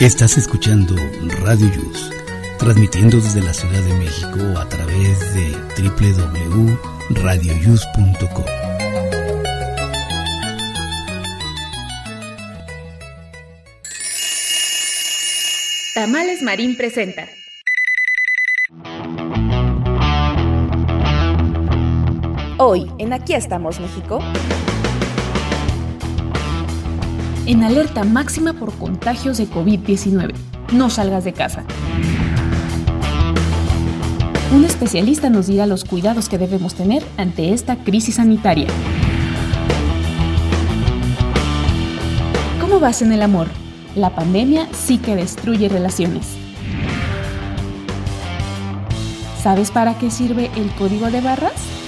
Estás escuchando Radio Yus, transmitiendo desde la Ciudad de México a través de www.radioyus.com. Tamales Marín presenta. Hoy, en Aquí estamos, México. En alerta máxima por contagios de COVID-19. No salgas de casa. Un especialista nos dirá los cuidados que debemos tener ante esta crisis sanitaria. ¿Cómo vas en el amor? La pandemia sí que destruye relaciones. ¿Sabes para qué sirve el código de barras?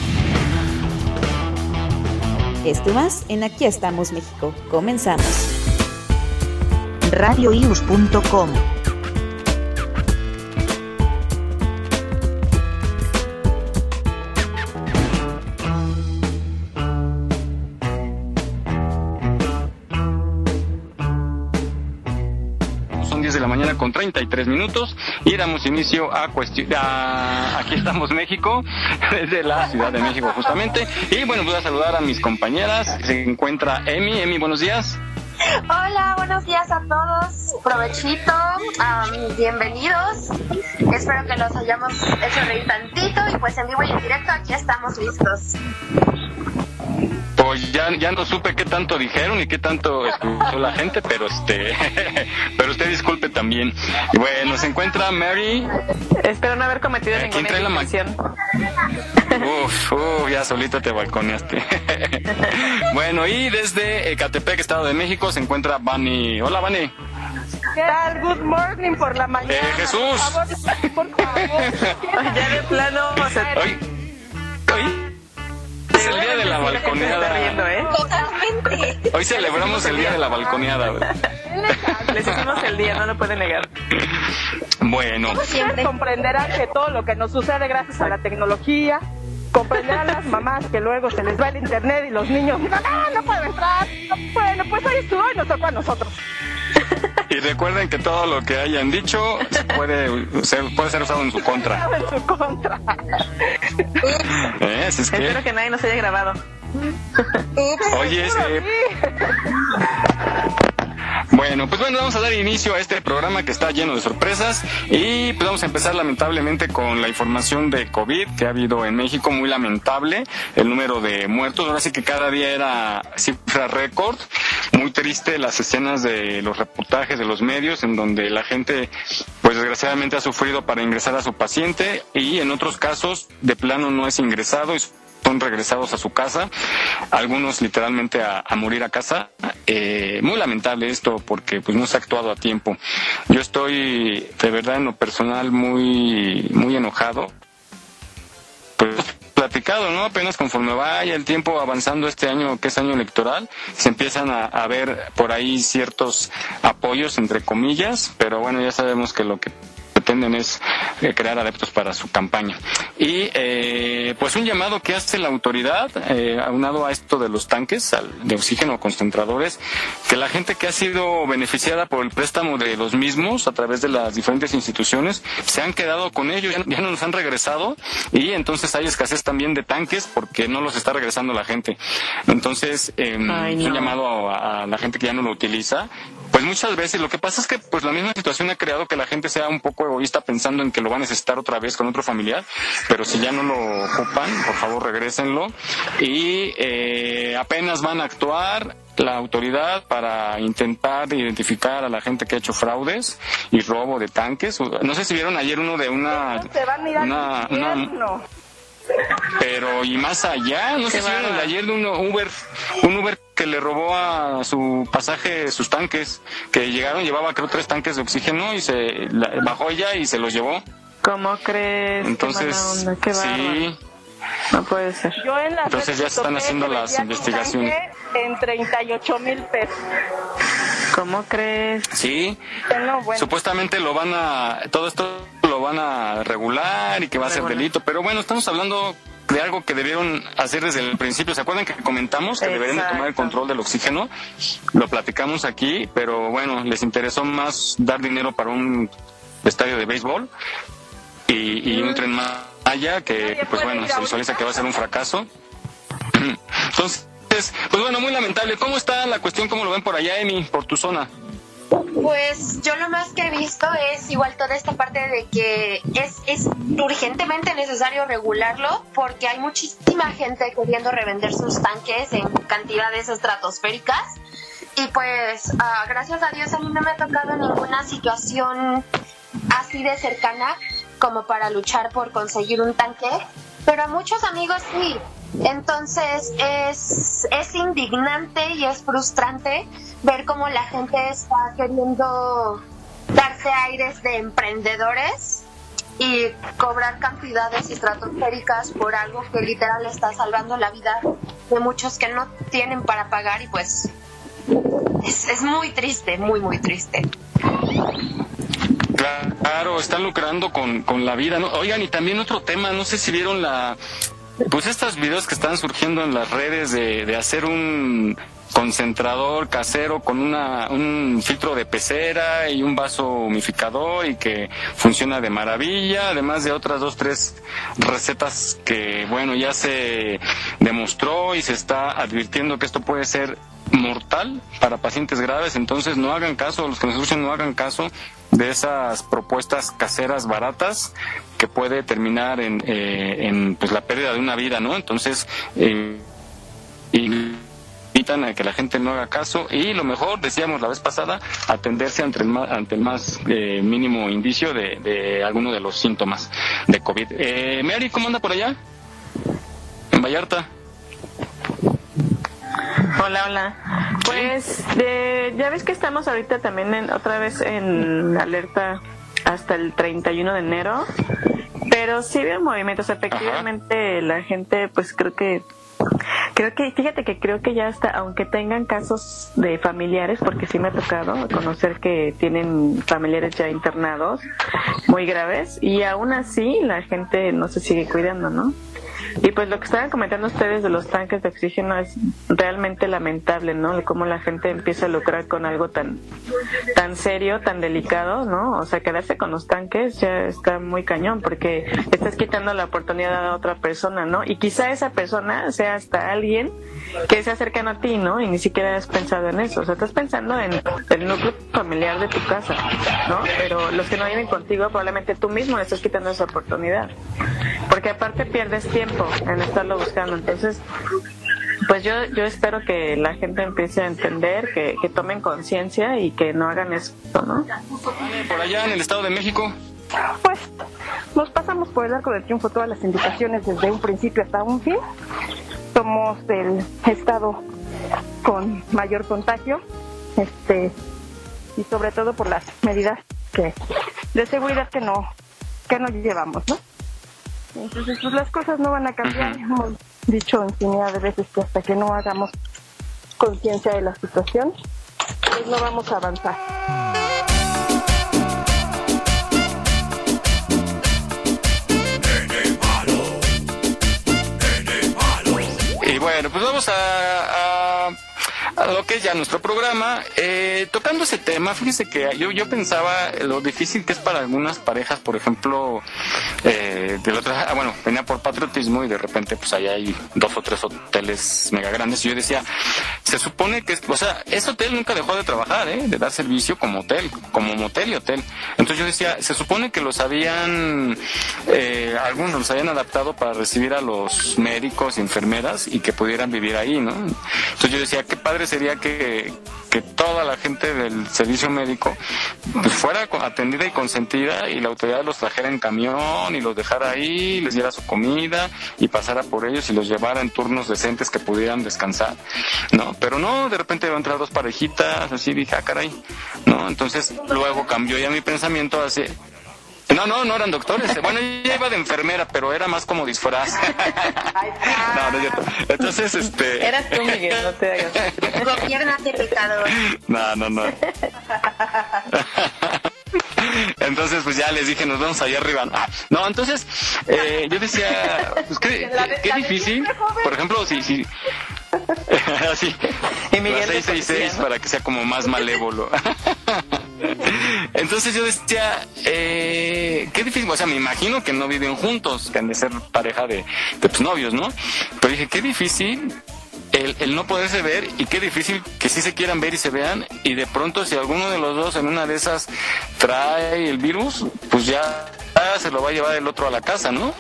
Esto más en Aquí estamos México. Comenzamos. radioius.com Son 10 de la mañana con 33 minutos y damos inicio a cuestión. Aquí estamos México, desde la Ciudad de México justamente. Y bueno, voy a saludar a mis compañeras. Se encuentra Emi. Emi, buenos días. Hola, buenos días a todos. Provechito, am, bienvenidos. Espero que los hayamos hecho reír tantito y pues en vivo y en directo aquí estamos listos. Pues ya, ya no supe qué tanto dijeron y qué tanto escuchó la gente, pero este, pero usted disculpe también. Bueno, se encuentra Mary. Espero no haber cometido Eh, ¿quién ninguna trae la. Uf, uf, ya solito te balconeaste. bueno, y desde Ecatepec, Estado de México, se encuentra Vani. Hola, Vani. ¿Qué tal? Good morning por la mañana. Eh, Jesús. Por favor, por favor. Ya de plano, o sea, Hoy, hoy es el día de la riendo, balconeada. ¿eh? Totalmente. Hoy celebramos el día de la balconeada. Les hicimos el día, no lo pueden negar. Bueno, Ustedes comprenderán que todo lo que nos sucede gracias a la tecnología, comprenderán las mamás que luego se les va el internet y los niños, no, no, no puedo entrar. Bueno, pues hoy estuvo y nos tocó a nosotros. Y recuerden que todo lo que hayan dicho se puede ser, puede ser usado en su contra. En su contra. ¿Eh? Así es que, Espero que nadie nos haya grabado. oye, este, Bueno, pues bueno, vamos a dar inicio a este programa que está lleno de sorpresas y pues vamos a empezar lamentablemente con la información de COVID que ha habido en México, muy lamentable el número de muertos, ahora sí que cada día era cifra récord, muy triste las escenas de los reportajes de los medios en donde la gente pues desgraciadamente ha sufrido para ingresar a su paciente y en otros casos de plano no es ingresado y son regresados a su casa, algunos literalmente a, a morir a casa. Eh, muy lamentable esto porque pues no se ha actuado a tiempo. Yo estoy de verdad en lo personal muy muy enojado. Pues platicado, ¿no? Apenas conforme vaya el tiempo avanzando este año, que es año electoral, se empiezan a, a ver por ahí ciertos apoyos, entre comillas, pero bueno, ya sabemos que lo que pretenden es eh, crear adeptos para su campaña. Y eh, pues un llamado que hace la autoridad, eh, aunado a esto de los tanques al- de oxígeno concentradores, que la gente que ha sido beneficiada por el préstamo de los mismos a través de las diferentes instituciones se han quedado con ellos, ya, ya no nos han regresado y entonces hay escasez también de tanques porque no los está regresando la gente. Entonces, eh, Ay, un llamado a, a la gente que ya no lo utiliza. Pues muchas veces lo que pasa es que pues la misma situación ha creado que la gente sea un poco egoísta pensando en que lo va a necesitar otra vez con otro familiar, pero si ya no lo ocupan, por favor regrésenlo y eh, apenas van a actuar la autoridad para intentar identificar a la gente que ha hecho fraudes y robo de tanques. No sé si vieron ayer uno de una Se van a ir al una, una infierno. pero y más allá, no sé si vieron el de bárbaro. ayer de un Uber, un Uber que le robó a su pasaje sus tanques, que llegaron, llevaba creo tres tanques de oxígeno y se la- bajó ella y se los llevó. ¿Cómo crees? Entonces, qué sí, No puede ser. Yo en las Entonces ya están toqué haciendo las investigaciones. En 38 mil pesos. ¿Cómo crees? sí, No, bueno. supuestamente lo van a, todo esto lo van a regular y que va a ser delito, pero bueno, estamos hablando de algo que debieron hacer desde el principio. ¿Se acuerdan que comentamos que deberían de tomar el control del oxígeno? Lo platicamos aquí, pero bueno, les interesó más dar dinero para un estadio de béisbol y, y un tren Maya que, pues bueno, se visualiza que va a ser un fracaso. Entonces, pues bueno, muy lamentable. ¿Cómo está la cuestión? ¿Cómo lo ven por allá, Emi, por tu zona? Pues yo lo más que he visto es igual toda esta parte de que es, es urgentemente necesario regularlo porque hay muchísima gente queriendo revender sus tanques en cantidades estratosféricas y pues ah, gracias a Dios a mí no me ha tocado ninguna situación así de cercana como para luchar por conseguir un tanque, pero a muchos amigos sí. Entonces es, es indignante y es frustrante ver cómo la gente está queriendo darse aires de emprendedores y cobrar cantidades estratosféricas por algo que literal está salvando la vida de muchos que no tienen para pagar y pues es, es muy triste, muy, muy triste. Claro, están lucrando con, con la vida. ¿no? Oigan, y también otro tema, no sé si vieron la... Pues estos videos que están surgiendo en las redes de, de hacer un concentrador casero con una, un filtro de pecera y un vaso humificador y que funciona de maravilla, además de otras dos, tres recetas que, bueno, ya se demostró y se está advirtiendo que esto puede ser mortal para pacientes graves, entonces no hagan caso, los que nos escuchan no hagan caso de esas propuestas caseras baratas que puede terminar en, eh, en pues la pérdida de una vida, ¿no? Entonces, eh, invitan a que la gente no haga caso y lo mejor, decíamos la vez pasada, atenderse ante el más, ante el más eh, mínimo indicio de, de alguno de los síntomas de COVID. Eh, Mary, ¿cómo anda por allá? En Vallarta. Hola, hola. Pues de, ya ves que estamos ahorita también en, otra vez en alerta hasta el 31 de enero, pero sí veo movimientos. Efectivamente, la gente, pues creo que Creo que, fíjate que creo que ya hasta, aunque tengan casos de familiares, porque sí me ha tocado conocer que tienen familiares ya internados muy graves, y aún así la gente no se sigue cuidando, ¿no? Y pues lo que estaban comentando ustedes de los tanques de oxígeno es realmente lamentable, ¿no? Cómo la gente empieza a lucrar con algo tan tan serio, tan delicado, ¿no? O sea, quedarse con los tanques ya está muy cañón porque estás quitando la oportunidad a otra persona, ¿no? Y quizá esa persona sea hasta alguien que se cercano a ti, ¿no? Y ni siquiera has pensado en eso. O sea, estás pensando en el núcleo familiar de tu casa, ¿no? Pero los que no viven contigo, probablemente tú mismo le estás quitando esa oportunidad. Porque aparte pierdes tiempo en estarlo buscando. Entonces, pues yo, yo espero que la gente empiece a entender, que, que tomen conciencia y que no hagan eso, ¿no? Por allá en el Estado de México. Pues nos pasamos por el arco del triunfo todas las indicaciones desde un principio hasta un fin. Somos el estado con mayor contagio, este y sobre todo por las medidas que de seguridad que no que no llevamos, ¿no? Entonces, pues las cosas no van a cambiar. Hemos dicho infinidad de veces que hasta que no hagamos conciencia de la situación, pues no vamos a avanzar. Y bueno, pues vamos a, a, lo que es ya nuestro programa. Eh, tocando ese tema, fíjese que yo, yo pensaba lo difícil que es para algunas parejas, por ejemplo, eh, del otro, ah, bueno, venía por patriotismo y de repente pues allá hay dos o tres hoteles mega grandes y yo decía, se supone que, o sea, ese hotel nunca dejó de trabajar, ¿eh? de dar servicio como hotel, como motel y hotel. Entonces yo decía, se supone que los habían, eh, algunos los habían adaptado para recibir a los médicos enfermeras y que pudieran vivir ahí, ¿no? Entonces yo decía, qué padre sería que, que toda la gente del servicio médico pues, fuera atendida y consentida y la autoridad los trajera en camión y los dejara ahí, les diera su comida y pasara por ellos y los llevara en turnos decentes que pudieran descansar, ¿no? Pero no, de repente iban a entrar dos parejitas, así dije, ah, caray, ¿no? Entonces luego cambió ya mi pensamiento hacia... No, no, no eran doctores. Bueno, ella iba de enfermera, pero era más como disfraz. no, no es cierto. Entonces, este... Eras tú, Miguel, no te hagas. Gobiernate, pecador. No, no, no. Entonces, pues ya les dije, nos vamos allá arriba. Ah, no, entonces, eh, yo decía, pues qué, qué difícil. Por ejemplo, si, si, Así. Y Miguel 666 para que sea como más malévolo. Entonces yo decía, eh, qué difícil, o sea, me imagino que no viven juntos, que han de ser pareja de, de pues, novios, ¿no? Pero dije, qué difícil el, el, no poderse ver y qué difícil que sí se quieran ver y se vean y de pronto si alguno de los dos en una de esas trae el virus, pues ya se lo va a llevar el otro a la casa, ¿no?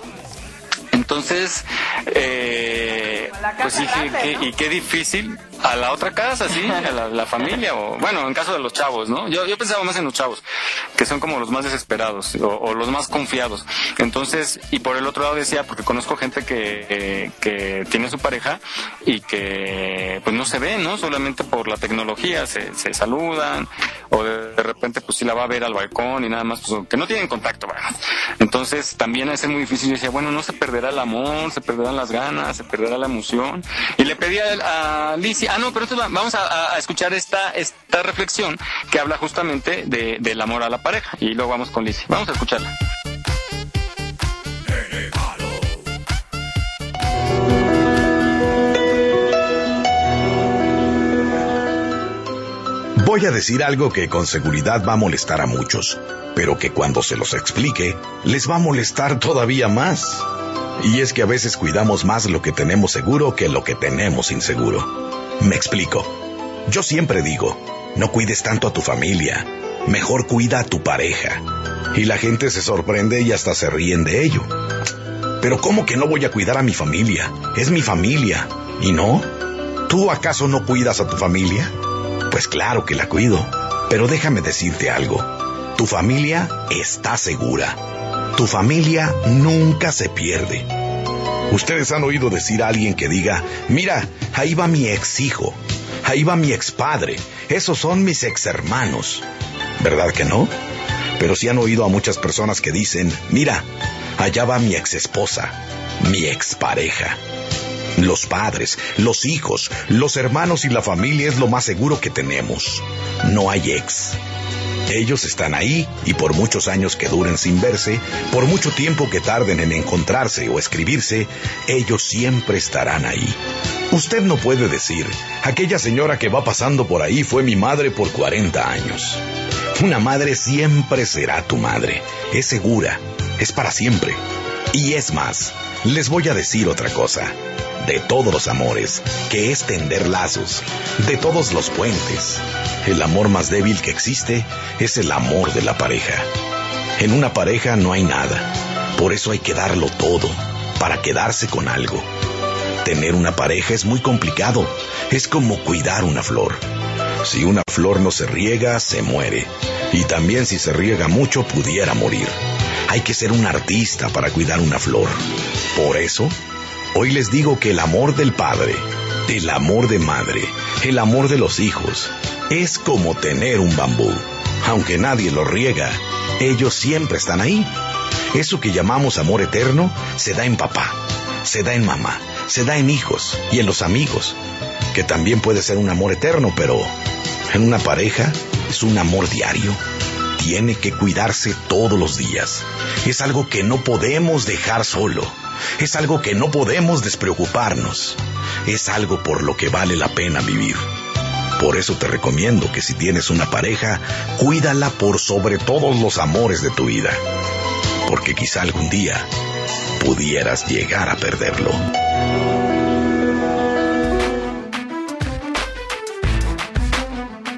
Entonces, eh, pues dije, y qué difícil a la otra casa, sí, a la, familia, o bueno, en caso de los chavos, ¿no? Yo, yo pensaba más en los chavos, que son como los más desesperados o, los más confiados. Entonces, y por el otro lado decía, porque conozco gente que, que tiene su pareja y que pues no se ve, ¿no? Solamente por la tecnología, se, se saludan, o de, repente pues sí la va a ver al balcón y nada más, pues que no tienen contacto, ¿verdad? Entonces, también es muy difícil. Yo decía, bueno, no se perderá el amor, se perderán las ganas, se perderá la emoción. Y le pedí a, a Ah, no, pero entonces vamos a, escuchar esta, esta reflexión que habla justamente de, del amor a la pareja. Y luego vamos con Lizzie. Vamos a escucharla. Voy a decir algo que con seguridad va a molestar a muchos, pero que cuando se los explique, les va a molestar todavía más. Y es que a veces cuidamos más lo que tenemos seguro que lo que tenemos inseguro. Me explico. Yo siempre digo, no cuides tanto a tu familia, mejor cuida a tu pareja. Y la gente se sorprende y hasta se ríen de ello. Pero ¿cómo que no voy a cuidar a mi familia? Es mi familia. ¿Y no? ¿Tú acaso no cuidas a tu familia? Pues claro que la cuido. Pero déjame decirte algo. Tu familia está segura. Tu familia nunca se pierde. Ustedes han oído decir a alguien que diga, mira, ahí va mi ex hijo, ahí va mi ex padre, esos son mis ex hermanos. ¿Verdad que no? Pero sí han oído a muchas personas que dicen, mira, allá va mi ex esposa, mi ex pareja. Los padres, los hijos, los hermanos y la familia es lo más seguro que tenemos. No hay ex. Ellos están ahí y por muchos años que duren sin verse, por mucho tiempo que tarden en encontrarse o escribirse, ellos siempre estarán ahí. Usted no puede decir, aquella señora que va pasando por ahí fue mi madre por 40 años. Una madre siempre será tu madre, es segura, es para siempre. Y es más, les voy a decir otra cosa de todos los amores, que es tender lazos, de todos los puentes. El amor más débil que existe es el amor de la pareja. En una pareja no hay nada, por eso hay que darlo todo, para quedarse con algo. Tener una pareja es muy complicado, es como cuidar una flor. Si una flor no se riega, se muere. Y también si se riega mucho, pudiera morir. Hay que ser un artista para cuidar una flor. Por eso, Hoy les digo que el amor del padre, el amor de madre, el amor de los hijos, es como tener un bambú. Aunque nadie lo riega, ellos siempre están ahí. Eso que llamamos amor eterno se da en papá, se da en mamá, se da en hijos y en los amigos, que también puede ser un amor eterno, pero en una pareja es un amor diario. Tiene que cuidarse todos los días. Es algo que no podemos dejar solo es algo que no podemos despreocuparnos. Es algo por lo que vale la pena vivir. Por eso te recomiendo que si tienes una pareja, cuídala por sobre todos los amores de tu vida. Porque quizá algún día pudieras llegar a perderlo.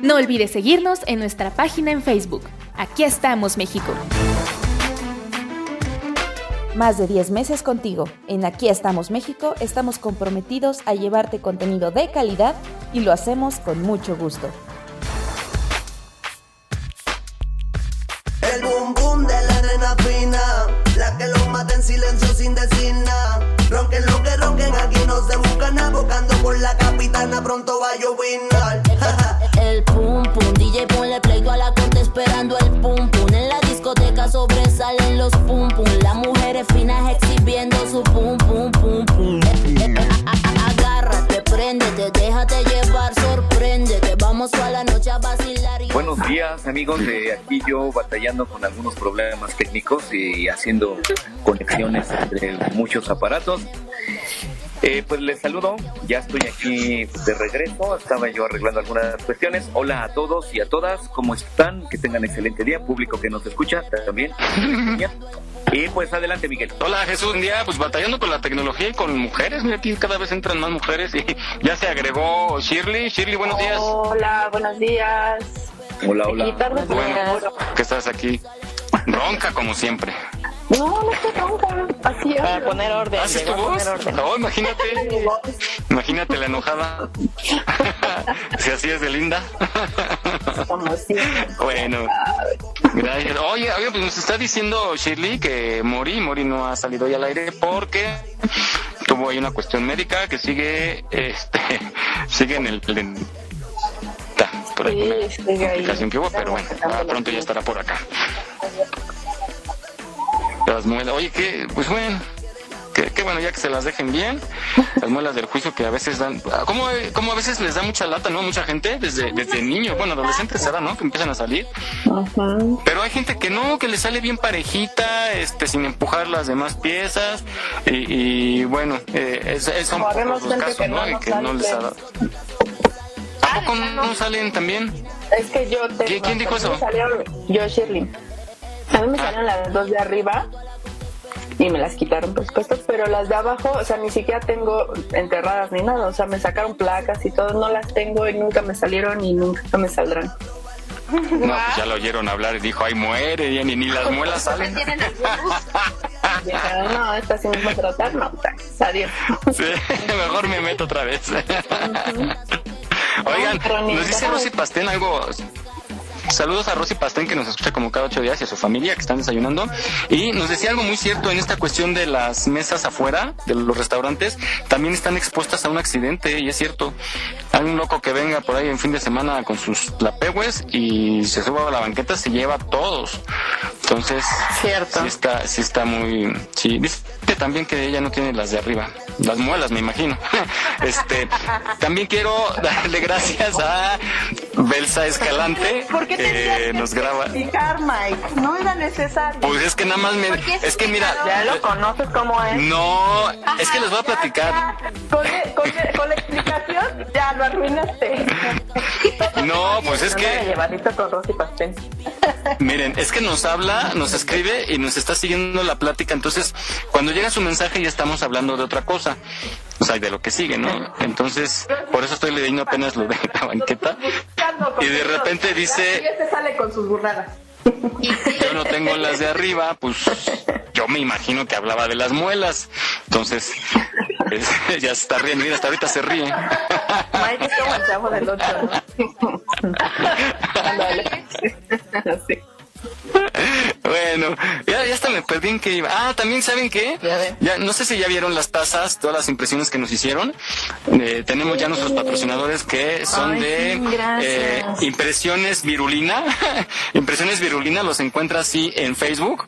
No olvides seguirnos en nuestra página en Facebook. Aquí estamos, México. Más de 10 meses contigo. En Aquí estamos México estamos comprometidos a llevarte contenido de calidad y lo hacemos con mucho gusto. El boom boom de la arena fina, la que lo mata en silencio sin decir nada. Ronquen lo que ronquen, aquí no se buscan abocando por la capitana, pronto va a llover. el pum pum, DJ ponle play a la corte esperando el pum pum. En la discoteca sobresalen los pum pum, pum pum pum pum. Agárrate, préndete, déjate llevar, sorpréndete, vamos a la noche a vacilar. buenos días amigos de aquí yo batallando con algunos problemas técnicos y haciendo conexiones entre muchos aparatos. Eh, pues les saludo, ya estoy aquí de regreso, estaba yo arreglando algunas cuestiones. Hola a todos y a todas, ¿cómo están? Que tengan excelente día, público que nos escucha también. y pues adelante, Miguel. Hola Jesús, un día pues batallando con la tecnología y con mujeres, mira, aquí cada vez entran más mujeres y ya se agregó Shirley. Shirley, buenos días. Hola, buenos días. Hola, hola. Bueno, que estás aquí. Ronca como siempre. No, no estoy ronca. Así es. Para poner orden. ¿Haces tu voz? No, imagínate. Imagínate la enojada. si así es de linda. bueno, gracias. Oye, oye, pues nos está diciendo Shirley que Mori, Mori no ha salido hoy al aire porque tuvo ahí una cuestión médica que sigue, este, sigue en el... En, por ahí. complicación que hubo, pero bueno, ah, pronto ya estará por acá. Las muelas, oye, que, pues bueno, que, que bueno, ya que se las dejen bien, las muelas del juicio que a veces dan, como, como a veces les da mucha lata, ¿no? Mucha gente, desde, desde niño, bueno, adolescentes será, ¿no? Que empiezan a salir. Pero hay gente que no, que le sale bien parejita, este, sin empujar las demás piezas, y, y bueno, eh, es, es- pocos vemos los casos, ¿no? no Y que no les ha dado. ¿A poco no salen también? Es que yo tengo. ¿Quién- dijo a mí me eso? salieron- yo, Shirley. A mí me Ah. salieron las dos de arriba y me las quitaron, por supuesto, pero las de abajo, o sea, ni siquiera tengo enterradas ni nada. O sea, me sacaron placas y todo, no las tengo y nunca me salieron y nunca me saldrán. No, pues ya lo oyeron hablar y dijo, ay, muere, ya ni, ni las muelas salen. Dijeron, no, esta sí me va a tratar, no, pues, adiós. Sí, mejor me meto otra vez. Oigan, nos dice Rosy Pastén algo. Saludos a Rosy Pastén que nos escucha como cada ocho días y a su familia que están desayunando. Y nos decía algo muy cierto en esta cuestión de las mesas afuera de los restaurantes. También están expuestas a un accidente y es cierto. Hay un loco que venga por ahí en fin de semana con sus lapegues y se suba a la banqueta, se lleva a todos. Entonces, Cierto. sí está, sí está muy, sí, dice también que ella no tiene las de arriba, las muelas me imagino. Este, también quiero darle gracias a Belsa Escalante ¿Por qué que nos graba. explicar, Mike? No era necesario. Pues es que nada más me, es que mira, Ya lo conoces cómo es. no, es que les voy a platicar. Con, con- con la explicación ya lo arruinaste. No, pues es que con Rosy Pastén. Miren, es que nos habla, nos escribe y nos está siguiendo la plática. Entonces, cuando llega su mensaje ya estamos hablando de otra cosa. O sea, de lo que sigue, ¿no? Entonces, por eso estoy leyendo apenas lo de la banqueta. Y de repente dice, Y sale con sus burradas. yo no tengo las de arriba, pues yo me imagino que hablaba de las muelas. Entonces, es- ya se está riendo, mira, hasta ahorita se ríe. Mike es como el chavo del 8, ¿no? Ándale. Bueno, ya, ya hasta me perdí en qué iba. Ah, también saben qué? Ya, no sé si ya vieron las tazas, todas las impresiones que nos hicieron. Eh, tenemos ya nuestros patrocinadores que son Ay, de eh, impresiones virulina. impresiones virulina los encuentra así en Facebook.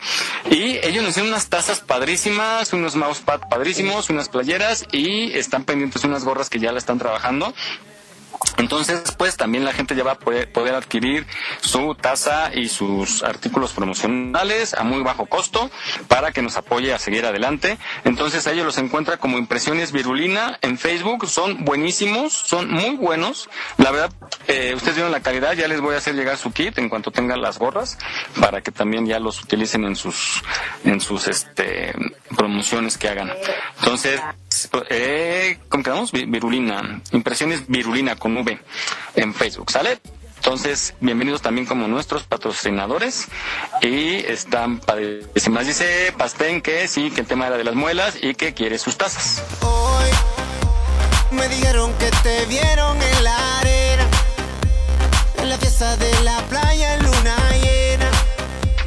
Y ellos nos hicieron unas tazas padrísimas, unos mousepad padrísimos, unas playeras y están pendientes unas gorras que ya la están trabajando. Entonces, pues también la gente ya va a poder, adquirir su taza y sus artículos promocionales a muy bajo costo para que nos apoye a seguir adelante. Entonces, a ellos los encuentra como Impresiones Virulina en Facebook. Son buenísimos, son muy buenos. La verdad, eh, ustedes vieron la calidad. Ya les voy a hacer llegar su kit en cuanto tengan las gorras para que también ya los utilicen en sus, en sus, este, promociones que hagan. Entonces, eh, ¿cómo quedamos? Vi- Virulina. Impresiones Virulina con V en Facebook, ¿sale? Entonces, bienvenidos también como nuestros patrocinadores y están padrísimas. Dice Pastén que sí, que el tema era de las muelas y que quiere sus tazas. Hoy me dijeron que te vieron en la arena, en la fiesta de la playa.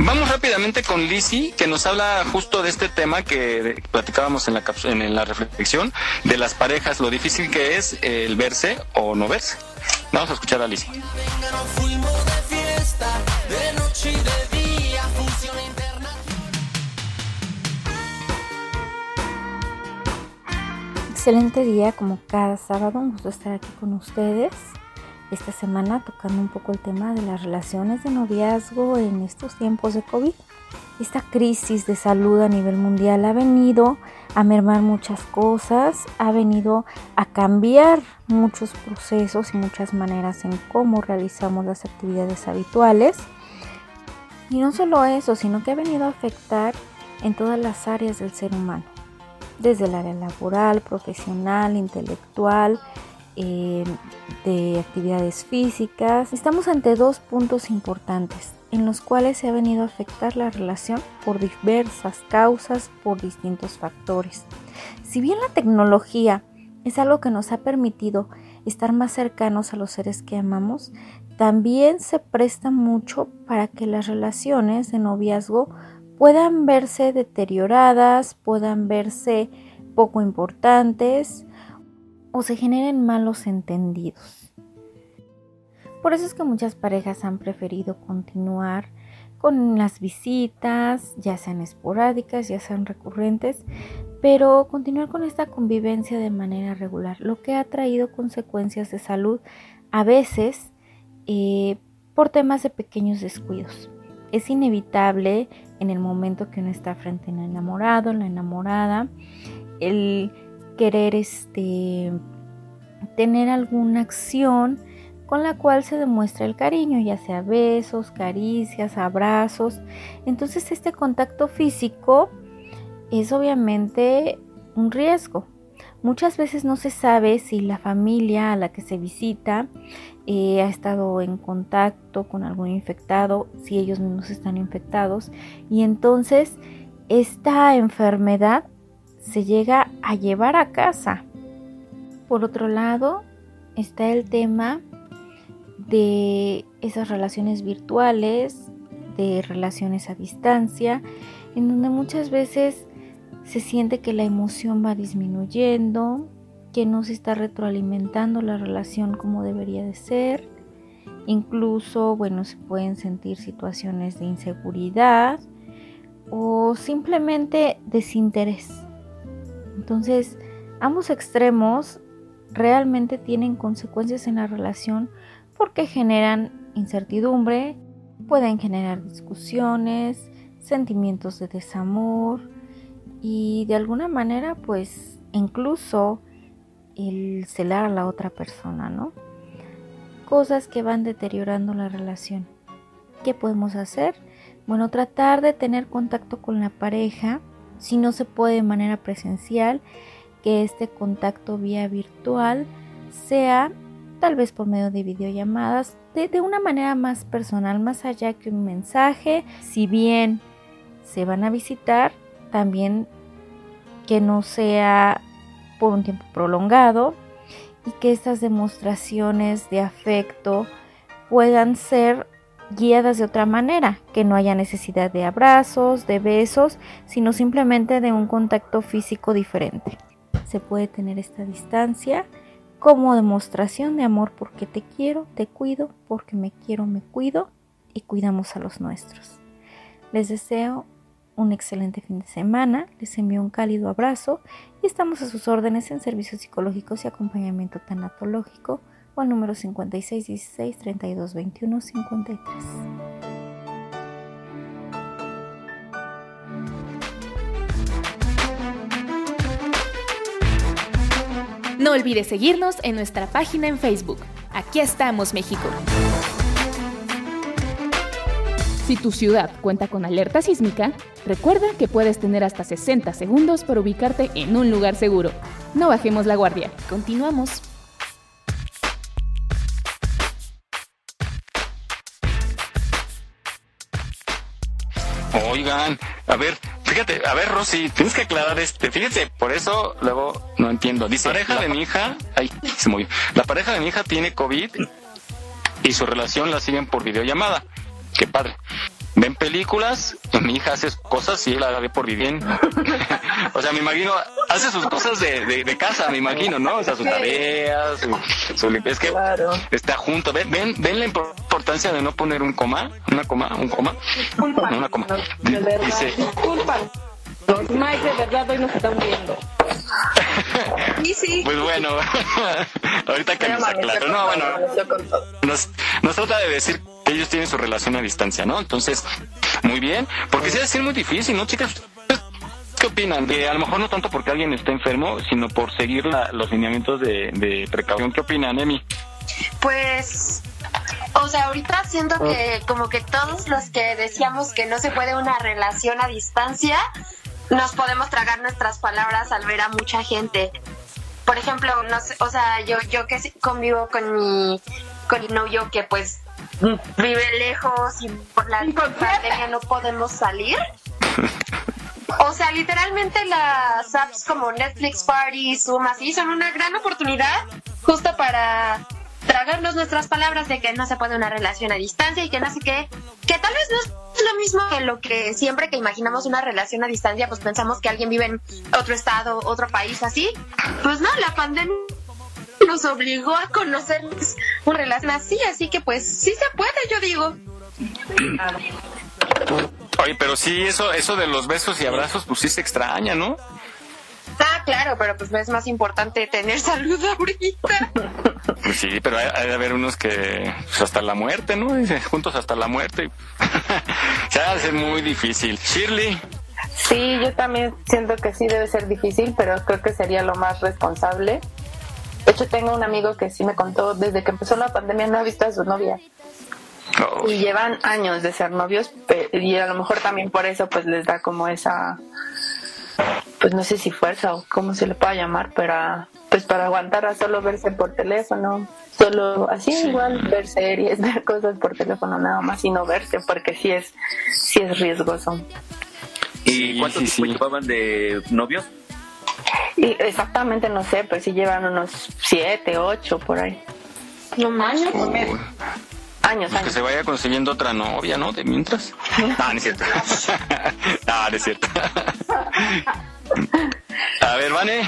Vamos rápidamente con Lizzy, que nos habla justo de este tema que platicábamos en la, en la reflexión de las parejas, lo difícil que es el verse o no verse. Vamos a escuchar a interna. Excelente día como cada sábado, un gusto estar aquí con ustedes. Esta semana tocando un poco el tema de las relaciones de noviazgo en estos tiempos de COVID. Esta crisis de salud a nivel mundial ha venido a mermar muchas cosas, ha venido a cambiar muchos procesos y muchas maneras en cómo realizamos las actividades habituales. Y no solo eso, sino que ha venido a afectar en todas las áreas del ser humano, desde el área laboral, profesional, intelectual, eh, de actividades físicas. Estamos ante dos puntos importantes en los cuales se ha venido a afectar la relación por diversas causas, por distintos factores. Si bien la tecnología es algo que nos ha permitido estar más cercanos a los seres que amamos, también se presta mucho para que las relaciones de noviazgo puedan verse deterioradas, puedan verse poco importantes o se generen malos entendidos. Por eso es que muchas parejas han preferido continuar con las visitas, ya sean esporádicas, ya sean recurrentes, pero continuar con esta convivencia de manera regular, lo que ha traído consecuencias de salud a veces eh, por temas de pequeños descuidos. Es inevitable en el momento que uno está frente al enamorado, la enamorada, el querer este, tener alguna acción con la cual se demuestra el cariño, ya sea besos, caricias, abrazos. Entonces este contacto físico es obviamente un riesgo. Muchas veces no se sabe si la familia a la que se visita eh, ha estado en contacto con algún infectado, si ellos mismos están infectados, y entonces esta enfermedad se llega a llevar a casa. Por otro lado, está el tema de esas relaciones virtuales, de relaciones a distancia, en donde muchas veces se siente que la emoción va disminuyendo, que no se está retroalimentando la relación como debería de ser. Incluso, bueno, se pueden sentir situaciones de inseguridad o simplemente desinterés. Entonces, ambos extremos realmente tienen consecuencias en la relación porque generan incertidumbre, pueden generar discusiones, sentimientos de desamor y de alguna manera pues incluso el celar a la otra persona, ¿no? Cosas que van deteriorando la relación. ¿Qué podemos hacer? Bueno, tratar de tener contacto con la pareja si no se puede de manera presencial, que este contacto vía virtual sea tal vez por medio de videollamadas, de, de, una manera más personal, más allá que un mensaje. Si bien se van a visitar, también que no sea por un tiempo prolongado y que estas demostraciones de afecto puedan ser guiadas de otra manera, que no haya necesidad de abrazos, de besos, sino simplemente de un contacto físico diferente. Se puede tener esta distancia como demostración de amor porque te quiero, te cuido, porque me quiero, me cuido y cuidamos a los nuestros. Les deseo un excelente fin de semana, les envío un cálido abrazo y estamos a sus órdenes en servicios psicológicos y acompañamiento tanatológico o al número 5616 3221 53. No olvides seguirnos en nuestra página en Facebook. Aquí estamos, México. Si tu ciudad cuenta con alerta sísmica, recuerda que puedes tener hasta 60 segundos para ubicarte en un lugar seguro. No bajemos la guardia. Continuamos. Oigan, a ver, fíjate, a ver, Rosy, tienes que aclarar este. Fíjense, por eso luego no entiendo. Dice, la pareja de mi hija, ay, se movió. La pareja de mi hija tiene COVID y su relación la siguen por videollamada. Qué padre ven películas, mi hija hace cosas y él la ve por vivir. o sea, me imagino, hace sus cosas de, de, casa, me imagino, ¿no? O sea, sus tareas, su, su es que está junto. ¿Ven, ven, ven la importancia de no poner un coma, una coma, un coma, no, una coma. Dice, Los Mike de verdad hoy nos están viendo. Sí, sí. Pues bueno, ahorita que nos aclaro. No, bueno, nos, nos trata de decir ellos tienen su relación a distancia, ¿no? Entonces, muy bien, porque debe ser muy difícil, ¿no, chicas? ¿Ustedes ¿Qué opinan? De, a lo mejor no tanto porque alguien está enfermo, sino por seguir la- los lineamientos de, precaución. ¿Qué opinan, Emi? Pues, o sea, ahorita siento que como que todos los que decíamos que no se puede una relación a distancia, nos podemos tragar nuestras palabras al ver a mucha gente. Por ejemplo, no sé, o sea, yo, yo que convivo con mi, con mi novio que pues vive lejos y por la pandemia no podemos salir. O sea, literalmente las apps como Netflix Party, Zoom, así son una gran oportunidad justo para tragarnos nuestras palabras de que no se puede una relación a distancia y que no sé qué, que tal vez no es lo mismo que lo que siempre que imaginamos una relación a distancia, pues pensamos que alguien vive en otro estado, otro país, así. Pues no, la pandemia nos obligó a conocernos una relación así, así que pues sí se puede, yo digo. Oye, pero sí, eso, eso de los besos y abrazos, pues sí se extraña, ¿no? Ah, claro, pero pues es más importante tener salud ahorita. Pues sí, pero hay, hay de haber unos que pues, hasta la muerte, ¿no? Dice, Juntos hasta la muerte. Se ser muy difícil. Shirley, Sí, yo también siento que sí debe ser difícil, pero creo que sería lo más responsable. De hecho, tengo un amigo que sí me contó, desde que empezó la pandemia no ha visto a su novia. Y llevan años de ser novios, y a lo mejor también por eso pues les da como esa, pues no sé si fuerza o cómo se le pueda llamar, pero pues para aguantar a solo verse por teléfono, solo así igual ver series, ver cosas por teléfono nada más y no verse, porque sí es, sí es riesgoso. ¿Y cuánto tiempo llevaban de novios? Y exactamente no sé, pero sí llevan unos siete, ocho por ahí. No años. Años, pues que se vaya consiguiendo otra novia, ¿no? De mientras. Ah, no es cierto. Ah, no es cierto. A ver, Vane.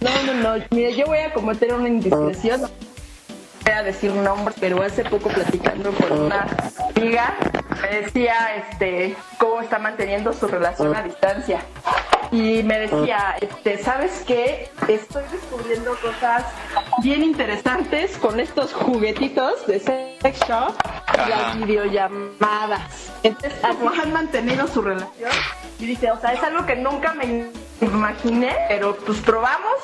No, no, no. Mire, yo voy a cometer una indiscreción. No voy a decir nombres, pero hace poco platicando con una amiga, me decía este, cómo está manteniendo su relación a distancia. Y me decía, este, ¿sabes qué? Estoy descubriendo cosas bien interesantes con estos juguetitos de sex shop y Ajá. las videollamadas. Entonces, así han mantenido su relación. Y dice, o sea, es algo que nunca me imaginé, pero pues probamos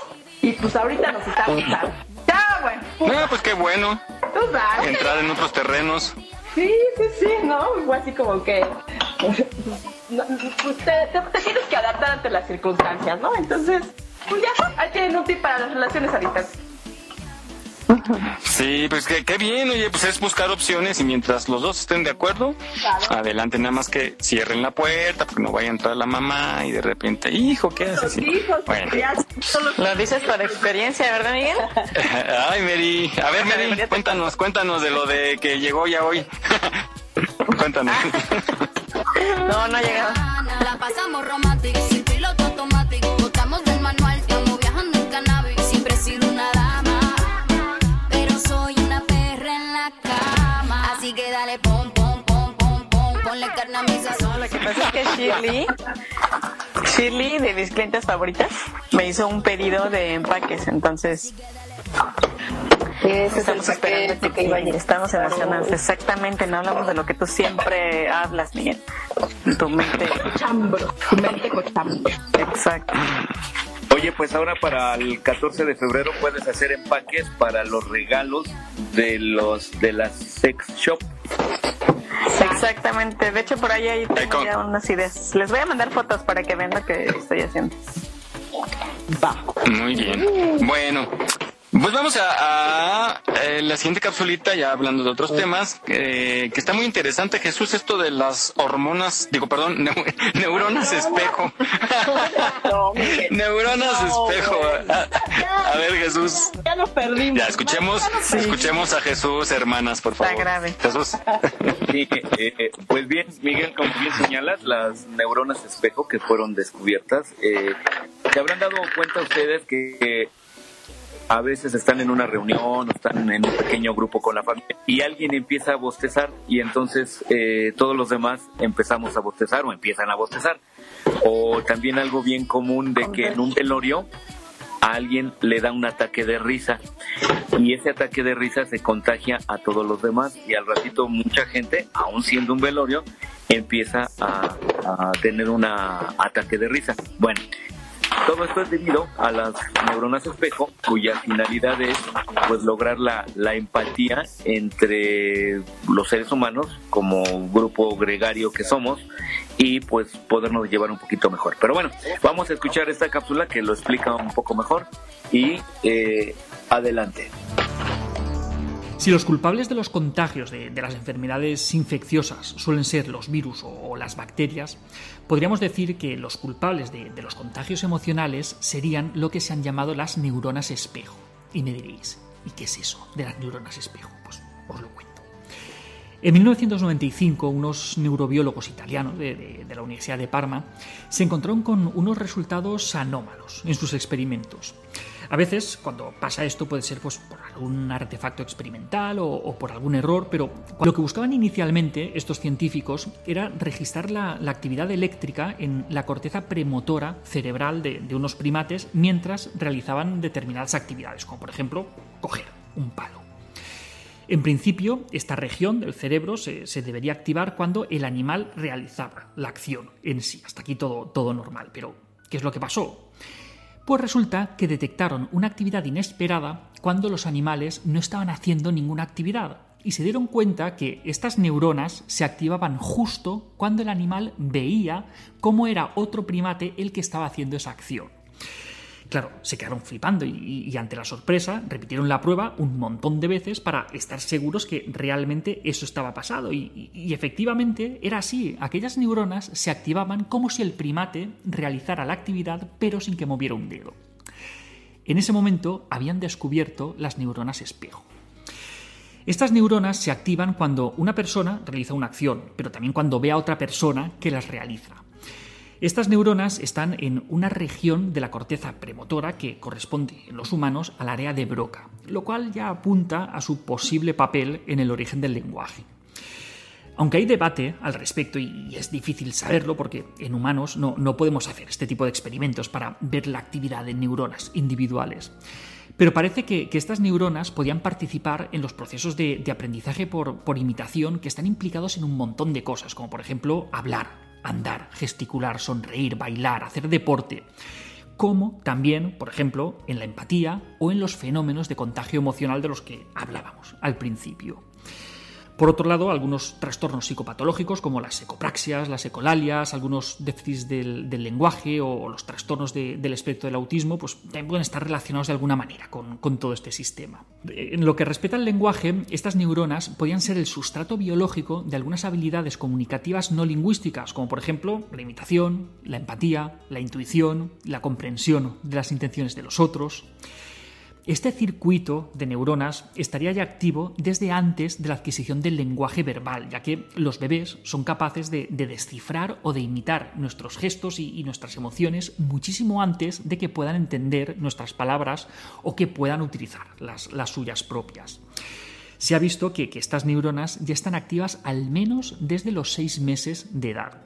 y pues ahorita nos está gustando. Ya, bueno. Ah, pues qué bueno. Tú sabes. Entrar en otros terrenos. Sí, sí, sí, ¿no? Fue así como que... no, pues te, te- tienes que adaptar ante las circunstancias, ¿no? Entonces, pues ya, tienen un tip para las relaciones a distancia. Sí, pues que qué bien, oye, pues es buscar opciones y mientras los dos estén de acuerdo, Claro. adelante, nada más que cierren la puerta porque no vaya a entrar la mamá y de repente, hijo, ¿qué haces? Bueno. Lo dices por experiencia, ¿verdad, Miguel? Ay, Mary. A ver, Mary, cuéntanos, cuéntanos de lo de que llegó ya hoy. cuéntanos. No, no ha llegado. La pasamos romántico, sin piloto automático. Que que Shirley, Shirley, de mis clientes favoritas, me hizo un pedido de empaques, entonces... Estamos esperando que iba a llegar. Estamos emocionados, exactamente, no hablamos de lo que tú siempre hablas, Miguel. Tu mente... Cochambro, tu mente cochambro. Exacto. Oye, pues ahora para el 14 de febrero puedes hacer empaques para los regalos de los de las sex shop. Exactamente, de hecho por ahí, ahí tengo ya unas ideas. Les voy a mandar fotos para que vean lo que estoy haciendo. Muy bien. Bueno, pues vamos a, a, eh, la siguiente capsulita, ya hablando de otros temas, eh, que está muy interesante, Jesús, esto de las hormonas, digo, perdón, neu- neuronas espejo. neuronas espejo. A, a ver, Jesús. Ya nos perdimos. Ya, escuchemos, escuchemos a Jesús, hermanas, por favor. Jesús. Sí, eh, eh, pues bien, Miguel, como bien señalas, las neuronas espejo que fueron descubiertas, eh, se habrán dado cuenta ustedes que eh, a veces están en una reunión o están en un pequeño grupo con la familia y alguien empieza a bostezar y entonces eh, todos los demás empezamos a bostezar o empiezan a bostezar. O también algo bien común de que en un velorio a alguien le da un ataque de risa y ese ataque de risa se contagia a todos los demás y al ratito mucha gente, aún siendo un velorio, empieza a, a tener un ataque de risa. Bueno, todo esto es debido a las neuronas espejo, cuya finalidad es pues lograr la, la empatía entre los seres humanos como grupo gregario que somos y pues podernos llevar un poquito mejor. Pero bueno, vamos a escuchar esta cápsula que lo explica un poco mejor y eh, adelante. Si los culpables de los contagios de, las enfermedades infecciosas suelen ser los virus o, las bacterias, podríamos decir que los culpables de, los contagios emocionales serían lo que se han llamado las neuronas espejo. Y me diréis, ¿y qué es eso de las neuronas espejo? Pues os lo cuento. En 1995, unos neurobiólogos italianos de, la Universidad de Parma se encontraron con unos resultados anómalos en sus experimentos. A veces, cuando pasa esto, puede ser pues, por algún artefacto experimental o, por algún error, pero lo que buscaban inicialmente estos científicos era registrar la, actividad eléctrica en la corteza premotora cerebral de, unos primates mientras realizaban determinadas actividades, como por ejemplo coger un palo. En principio, esta región del cerebro se, se, debería activar cuando el animal realizaba la acción en sí. Hasta aquí todo, todo normal. Pero, ¿qué es lo que pasó? Pues resulta que detectaron una actividad inesperada cuando los animales no estaban haciendo ninguna actividad y se dieron cuenta que estas neuronas se activaban justo cuando el animal veía cómo era otro primate el que estaba haciendo esa acción. Claro, se quedaron flipando y, ante la sorpresa repitieron la prueba un montón de veces para estar seguros que realmente eso estaba pasado. Y, efectivamente era así. Aquellas neuronas se activaban como si el primate realizara la actividad pero sin que moviera un dedo. En ese momento habían descubierto las neuronas espejo. Estas neuronas se activan cuando una persona realiza una acción, pero también cuando ve a otra persona que las realiza. Estas neuronas están en una región de la corteza premotora que corresponde en los humanos al área de Broca, lo cual ya apunta a su posible papel en el origen del lenguaje. Aunque hay debate al respecto y es difícil saberlo porque en humanos no, podemos hacer este tipo de experimentos para ver la actividad de neuronas individuales. Pero parece que, estas neuronas podían participar en los procesos de, aprendizaje por, por imitación que están implicados en un montón de cosas, como por ejemplo hablar, andar, gesticular, sonreír, bailar, hacer deporte, como también, por ejemplo, en la empatía o en los fenómenos de contagio emocional de los que hablábamos al principio. Por otro lado, algunos trastornos psicopatológicos como las ecopraxias, las ecolalias, algunos déficits del, lenguaje o los trastornos del espectro del autismo, pues también pueden estar relacionados de alguna manera con, con, todo este sistema. En lo que respecta al lenguaje, estas neuronas podían ser el sustrato biológico de algunas habilidades comunicativas no lingüísticas, como por ejemplo la imitación, la empatía, la intuición, la comprensión de las intenciones de los otros. Este circuito de neuronas estaría ya activo desde antes de la adquisición del lenguaje verbal, ya que los bebés son capaces de, descifrar o de imitar nuestros gestos y, nuestras emociones muchísimo antes de que puedan entender nuestras palabras o que puedan utilizar las, suyas propias. Se ha visto que, que estas neuronas ya están activas al menos desde los seis meses de edad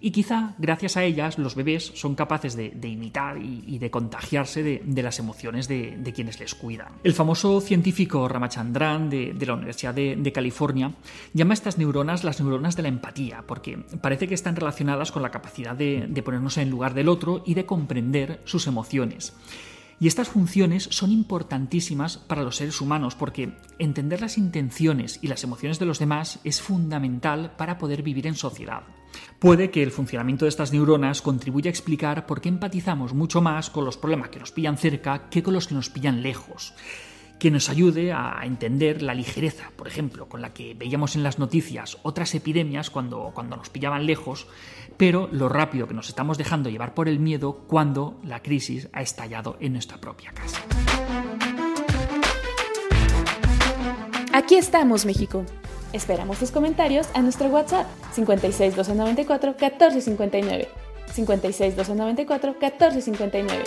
y quizá gracias a ellas los bebés son capaces de, imitar y, de contagiarse de, las emociones de, quienes les cuidan. El famoso científico Ramachandran de, la Universidad de, California llama a estas neuronas las neuronas de la empatía, porque parece que están relacionadas con la capacidad de ponernos en lugar del otro y de comprender sus emociones. Y estas funciones son importantísimas para los seres humanos porque entender las intenciones y las emociones de los demás es fundamental para poder vivir en sociedad. Puede que el funcionamiento de estas neuronas contribuya a explicar por qué empatizamos mucho más con los problemas que nos pillan cerca que con los que nos pillan lejos que nos ayude a entender la ligereza, por ejemplo, con la que veíamos en las noticias otras epidemias cuando, cuando nos pillaban lejos, pero lo rápido que nos estamos dejando llevar por el miedo cuando la crisis ha estallado en nuestra propia casa. Aquí estamos, México. Esperamos tus comentarios a nuestro WhatsApp 56 294 1459. 56 294 1459.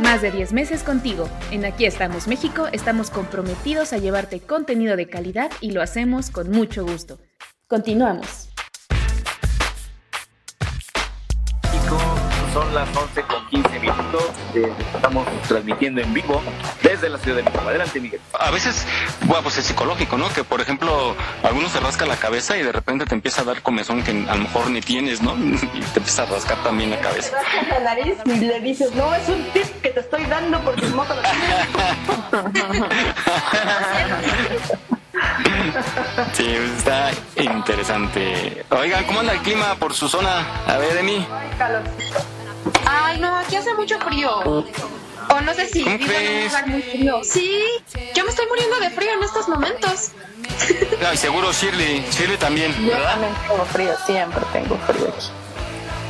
Más de 10 meses contigo. En Aquí estamos México estamos comprometidos a llevarte contenido de calidad y lo hacemos con mucho gusto. Continuamos. Son las 11 con 15 minutos. Eh, estamos transmitiendo en vivo desde la Ciudad de México. Adelante, Miguel. A veces, bueno, pues es psicológico, ¿no? Que por ejemplo, algunos se rasca la cabeza y de repente te empieza a dar comezón que a lo mejor ni tienes, ¿no? Y te empieza a rascar también la cabeza. Te la nariz y le dices, no, es un tip que te estoy dando porque el moco lo Sí, pues, está interesante. Oigan, ¿cómo anda el clima por su zona? A ver, de mí. Ay, no, aquí hace mucho frío. O no sé si ¿Cómo vivo en un lugar muy frío. Sí, yo me estoy muriendo de frío en estos momentos. Ay, seguro Shirley. Shirley también, Yo ¿verdad? también tengo frío, siempre tengo frío aquí.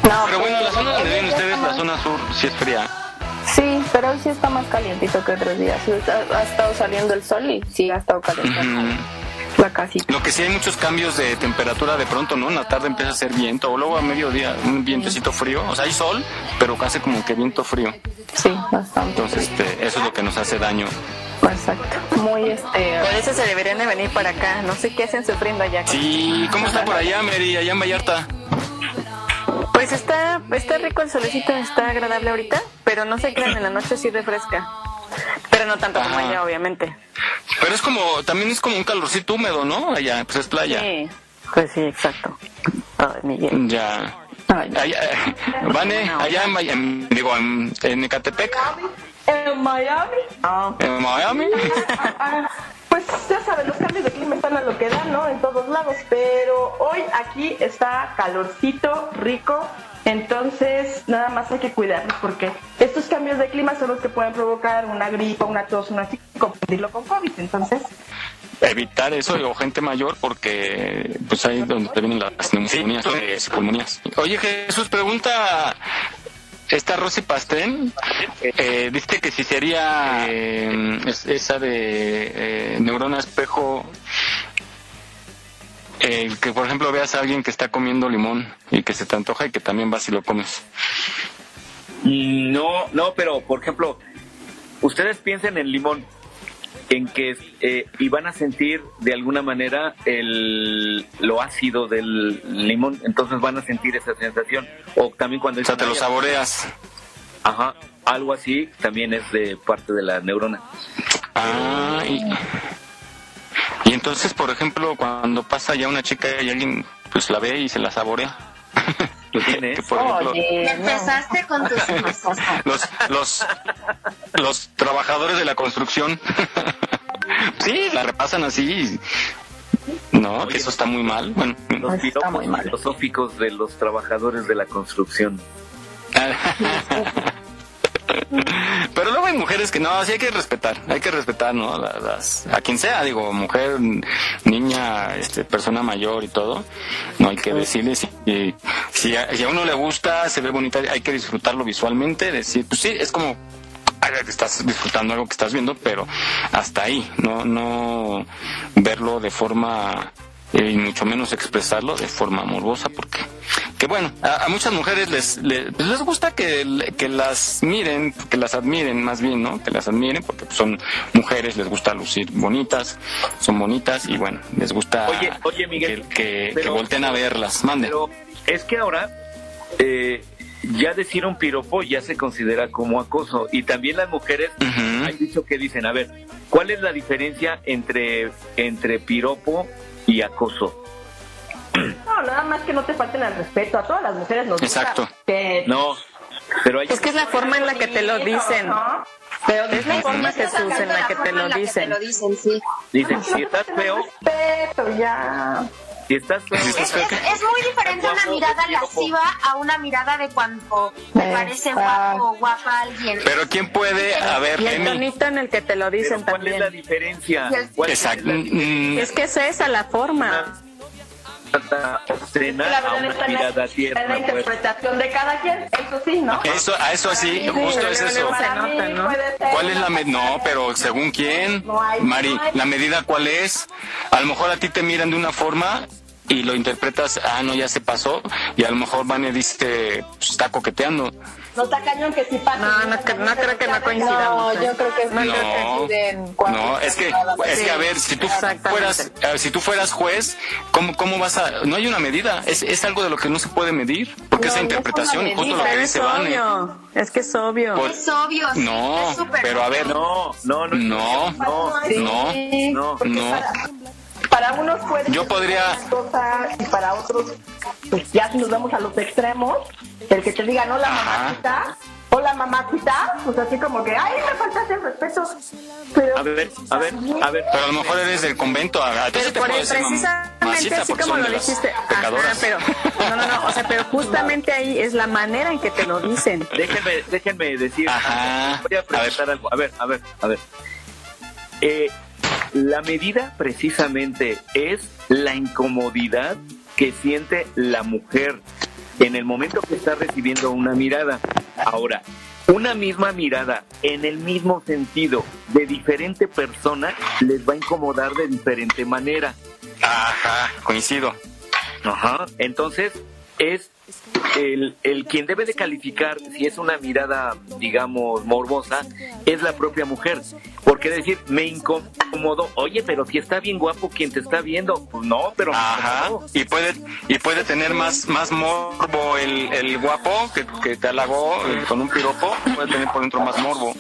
Pero bueno, la zona donde viven ustedes, la zona sur, sí es fría. Sí, pero hoy sí está más calientito que otros días. Ha, ha estado saliendo el sol y sí ha estado caliente. La casita. Lo que sí hay muchos cambios de temperatura de pronto, ¿no? En la tarde empieza a hacer viento, o luego a mediodía un vientecito frío. O sea, hay sol, pero casi como que viento frío. Sí, bastante. Entonces, este, eso es lo que nos hace daño. Exacto. Muy este. Por eso se deberían de venir para acá. No sé qué hacen sufriendo allá. Sí, ¿cómo está por allá, Mary? Allá en Vallarta. Pues está, está rico el solecito, está agradable ahorita, pero no se crean, en la noche sí refresca. Pero no tanto como Ajá. allá, obviamente. Pero es como, también es como un calorcito húmedo, ¿no? Allá, pues es playa. Sí, pues sí, exacto. Ay, Miguel. Ya. Allá, Vane, allá en, en- digo, en, en Ecatepec, En Miami. en Miami. Ah, Pues ya sabes, los cambios de clima están a lo que dan, ¿no? En todos lados. Pero hoy aquí está calorcito, rico. Entonces, nada más hay que cuidarnos porque estos cambios de clima son los que pueden provocar una gripa, una tos, una así, confundirlo con COVID. Entonces, Evitar eso, o gente mayor, porque pues ahí es donde te vienen las neumonías, eh, pulmonías. Oye, Jesús, pregunta esta Rosy Pastén, eh, dice que si sería eh, es- esa de eh, neurona espejo, eh, que por ejemplo veas a alguien que está comiendo limón y que se te antoja y que también vas y lo comes. No, no, pero por ejemplo, ustedes piensen en limón, en que eh, y van a sentir de alguna manera el lo ácido del limón, entonces van a sentir esa sensación. O también cuando O sea, te lo "Ay, saboreas. Ajá, algo así también es de parte de la neurona. Ah, y, y entonces, por ejemplo, cuando pasa ya una chica y alguien pues la ve y se la saborea. Lo tiene. Que, por ejemplo, Empezaste con tus los, los, los trabajadores de la construcción. sí, la repasan así. No, que eso está muy mal. Bueno, Los piropos filosóficos de los trabajadores de la construcción. Hay mujeres que no, sí hay que respetar, hay que respetar, ¿no? Las, a quien sea, digo, mujer, niña, este, persona mayor y todo, no hay que decirle si, si, si a, si a uno le gusta, se ve bonita, hay que disfrutarlo visualmente, decir, pues sí, es como estás disfrutando algo que estás viendo, pero hasta ahí, no, no verlo de forma y mucho menos expresarlo de forma morbosa, porque que bueno, a, a muchas mujeres les, les, pues les gusta que, que las miren, que las admiren más bien, ¿no? Que las admiren porque son mujeres, les gusta lucir bonitas, son bonitas y bueno, les gusta Oye, oye, Miguel, que, que, pero- que volteen a verlas. Mande. Pero es que ahora eh, ya decir un piropo ya se considera como acoso y también las mujeres hay dicho que dicen, a ver, ¿cuál es la diferencia entre entre piropo y acoso? no, nada más que no te falten al respeto. A todas las mujeres nos gusta Exacto. que No, pero hay Es que es la forma en la que te lo dicen. Pero es la forma, Jesús, en la que te lo dicen. dicen, si estás feo, respeto, ya. Si estás Es, es- es muy diferente una mirada lasciva a una mirada de cuando te parece guapo o guapa alguien. Pero ¿quién puede? A ver, Y el tonito en el que te lo dicen ¿cuál también. es la diferencia? ¿Cuál es Exacto. la Mm, Es que es esa la forma. diferencia obscena La a verdad una está en la, mirada tierna? la pues? interpretación de cada quien, eso sí, ¿no? Eso, a eso así, justo es eso. Ser- ¿Cuál es la medida? No, pero según quién, No hay- Mari, no hay- la medida cuál es. A lo mejor a ti te miran de una forma y lo interpretas, ah, no, ya se pasó, y a lo mejor Vane dice, pues, está coqueteando. No está cañón que sí pasa. No, no, no creo que no coincidamos. No, yo creo que No, no, es que, es que a ver, si tú fueras, si tú fueras juez, ¿cómo, cómo vas a, no hay una medida, es, es algo de lo que no se puede medir, porque esa interpretación y justo lo que dice es Vane. Es que es obvio. Pues- Es obvio. sí, No, es pero a ver, no, no, no, no, no, no, no. Para unos puede Yo ser podría- una cosa y para otros, pues ya si nos vamos a los extremos, el que te digan hola mamacita, hola mamacita, pues así como que, ay, me faltaste el respeto. Pero, A ver, a ver, a ver. Pero a lo mejor eres del convento, a, a ti Pero te por decir precisamente así como lo dijiste. Ajá, pero, no, no, no, o sea, pero justamente ahí es la manera en que te lo dicen. Déjenme, déjenme decir. Ajá. Voy a preguntar algo. A ver, a ver, a ver. Eh, la medida precisamente es la incomodidad que siente la mujer en el momento que está recibiendo una mirada. Ahora, una misma mirada en el mismo sentido de diferente persona les va a incomodar de diferente manera. Ajá, coincido. Ajá. Entonces, es el, el quien debe de calificar si es una mirada, digamos, morbosa, es la propia mujer. Porque decir, me incomodó, oye, pero si está bien guapo quien te está viendo, pues no, pero Ajá, y puede, y puede tener más, más morbo el, el guapo que, que te halagó con un piropo, puede tener por dentro más morbo.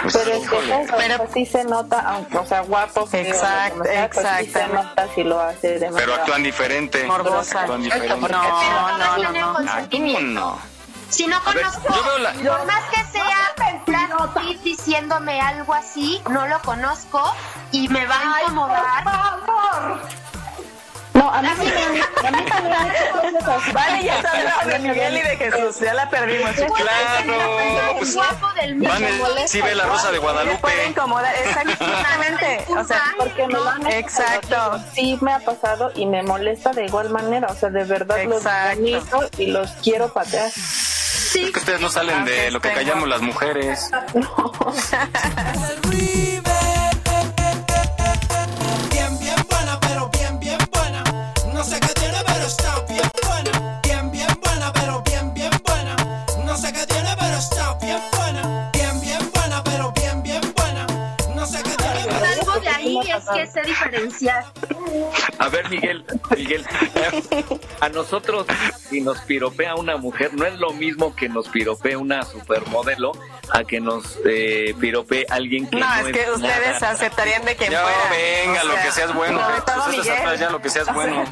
Pues, Pero es que eso, pero sí se nota, aunque, o sea, guapo, feo, Exacto, sea, pues sí se nota si lo hace de Pero manera actúan diferente. Morbosa. Actúan diferente. No, no, no, no, no. Ah, ¿cómo no? Si no ver, conozco, yo veo la- por más que sea Brad Pitt diciéndome algo así, no lo conozco y me va a incomodar. No, a mí, sí, a mí también me hace cosas así. Vale, ya está de Miguel y de Jesús, ya la perdimos. Claro, pues, guapo del mundo. Van, sí ve la rosa de Te puede Guadalupe. incomodar, exactamente. O sea, Porque me lo han hecho, Exacto. Sí me ha pasado y me molesta de igual manera, o sea, de verdad los Exacto. admiro y los quiero patear. Es que ustedes no salen de lo que callamos las mujeres. Bien, es que sé diferenciar. A ver, Miguel, Miguel, a nosotros si nos piropea una mujer, no es lo mismo que nos piropee una supermodelo a que nos eh, piropee alguien que no, No, es que ustedes nada. aceptarían de Ya, fuera. venga, O lo sea, que seas bueno. Pues ya lo que seas bueno.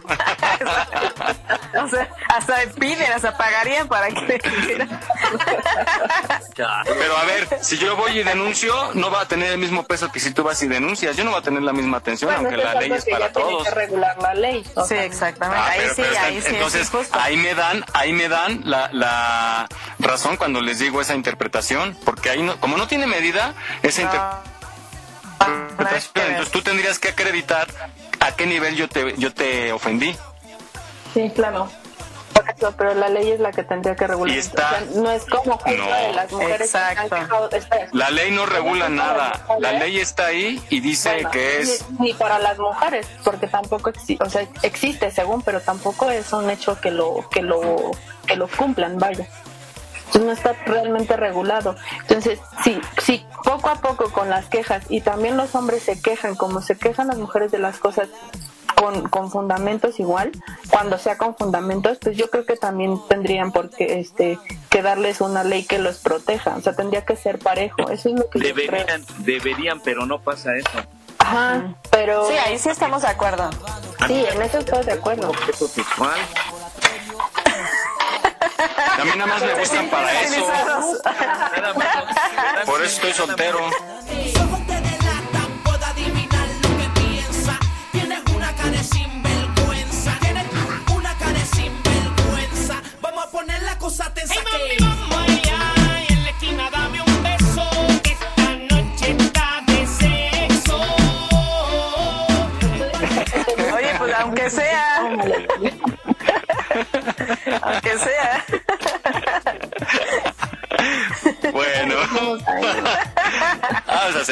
O sea, hasta piden, hasta pagarían para que Pero a ver, si yo voy y denuncio, no va a tener el mismo peso que si tú vas y denuncias. Yo no voy a tener la misma atención, Bueno, aunque la ley es para todos. que regular la ley. o Sí, exactamente. Ah, ahí pero- sí, pero está- ahí sí entonces, ahí me dan, ahí me dan la, la razón cuando les digo esa interpretación, porque ahí no, como no tiene medida, esa interpretación, entonces tú tendrías que acreditar a qué nivel yo te, yo te ofendí. Sí, claro. Por eso, pero la ley es la que tendría que regular. Y está- O sea, no es como justo No. de las mujeres Exacto. La ley no regula nada, la ley está ahí y dice Bueno, que es... Ni, ni para las mujeres, porque tampoco existe, o sea, existe según, pero tampoco es un hecho que lo, que lo, que lo cumplan, vaya. Entonces, no está realmente regulado. Entonces, sí, sí, poco a poco con las quejas, y también los hombres se quejan, como se quejan las mujeres de las cosas con, con fundamentos igual, cuando sea con fundamentos, pues yo creo que también tendrían por qué, este, que darles una ley que los proteja, o sea, tendría que ser parejo, eso es lo que yo creo. Deberían, deberían, pero no pasa eso. Ajá, pero... Sí, ahí sí estamos de acuerdo. Sí, en eso estoy de acuerdo. Objeto sexual. A mí nada más me gustan para eso, por eso estoy soltero.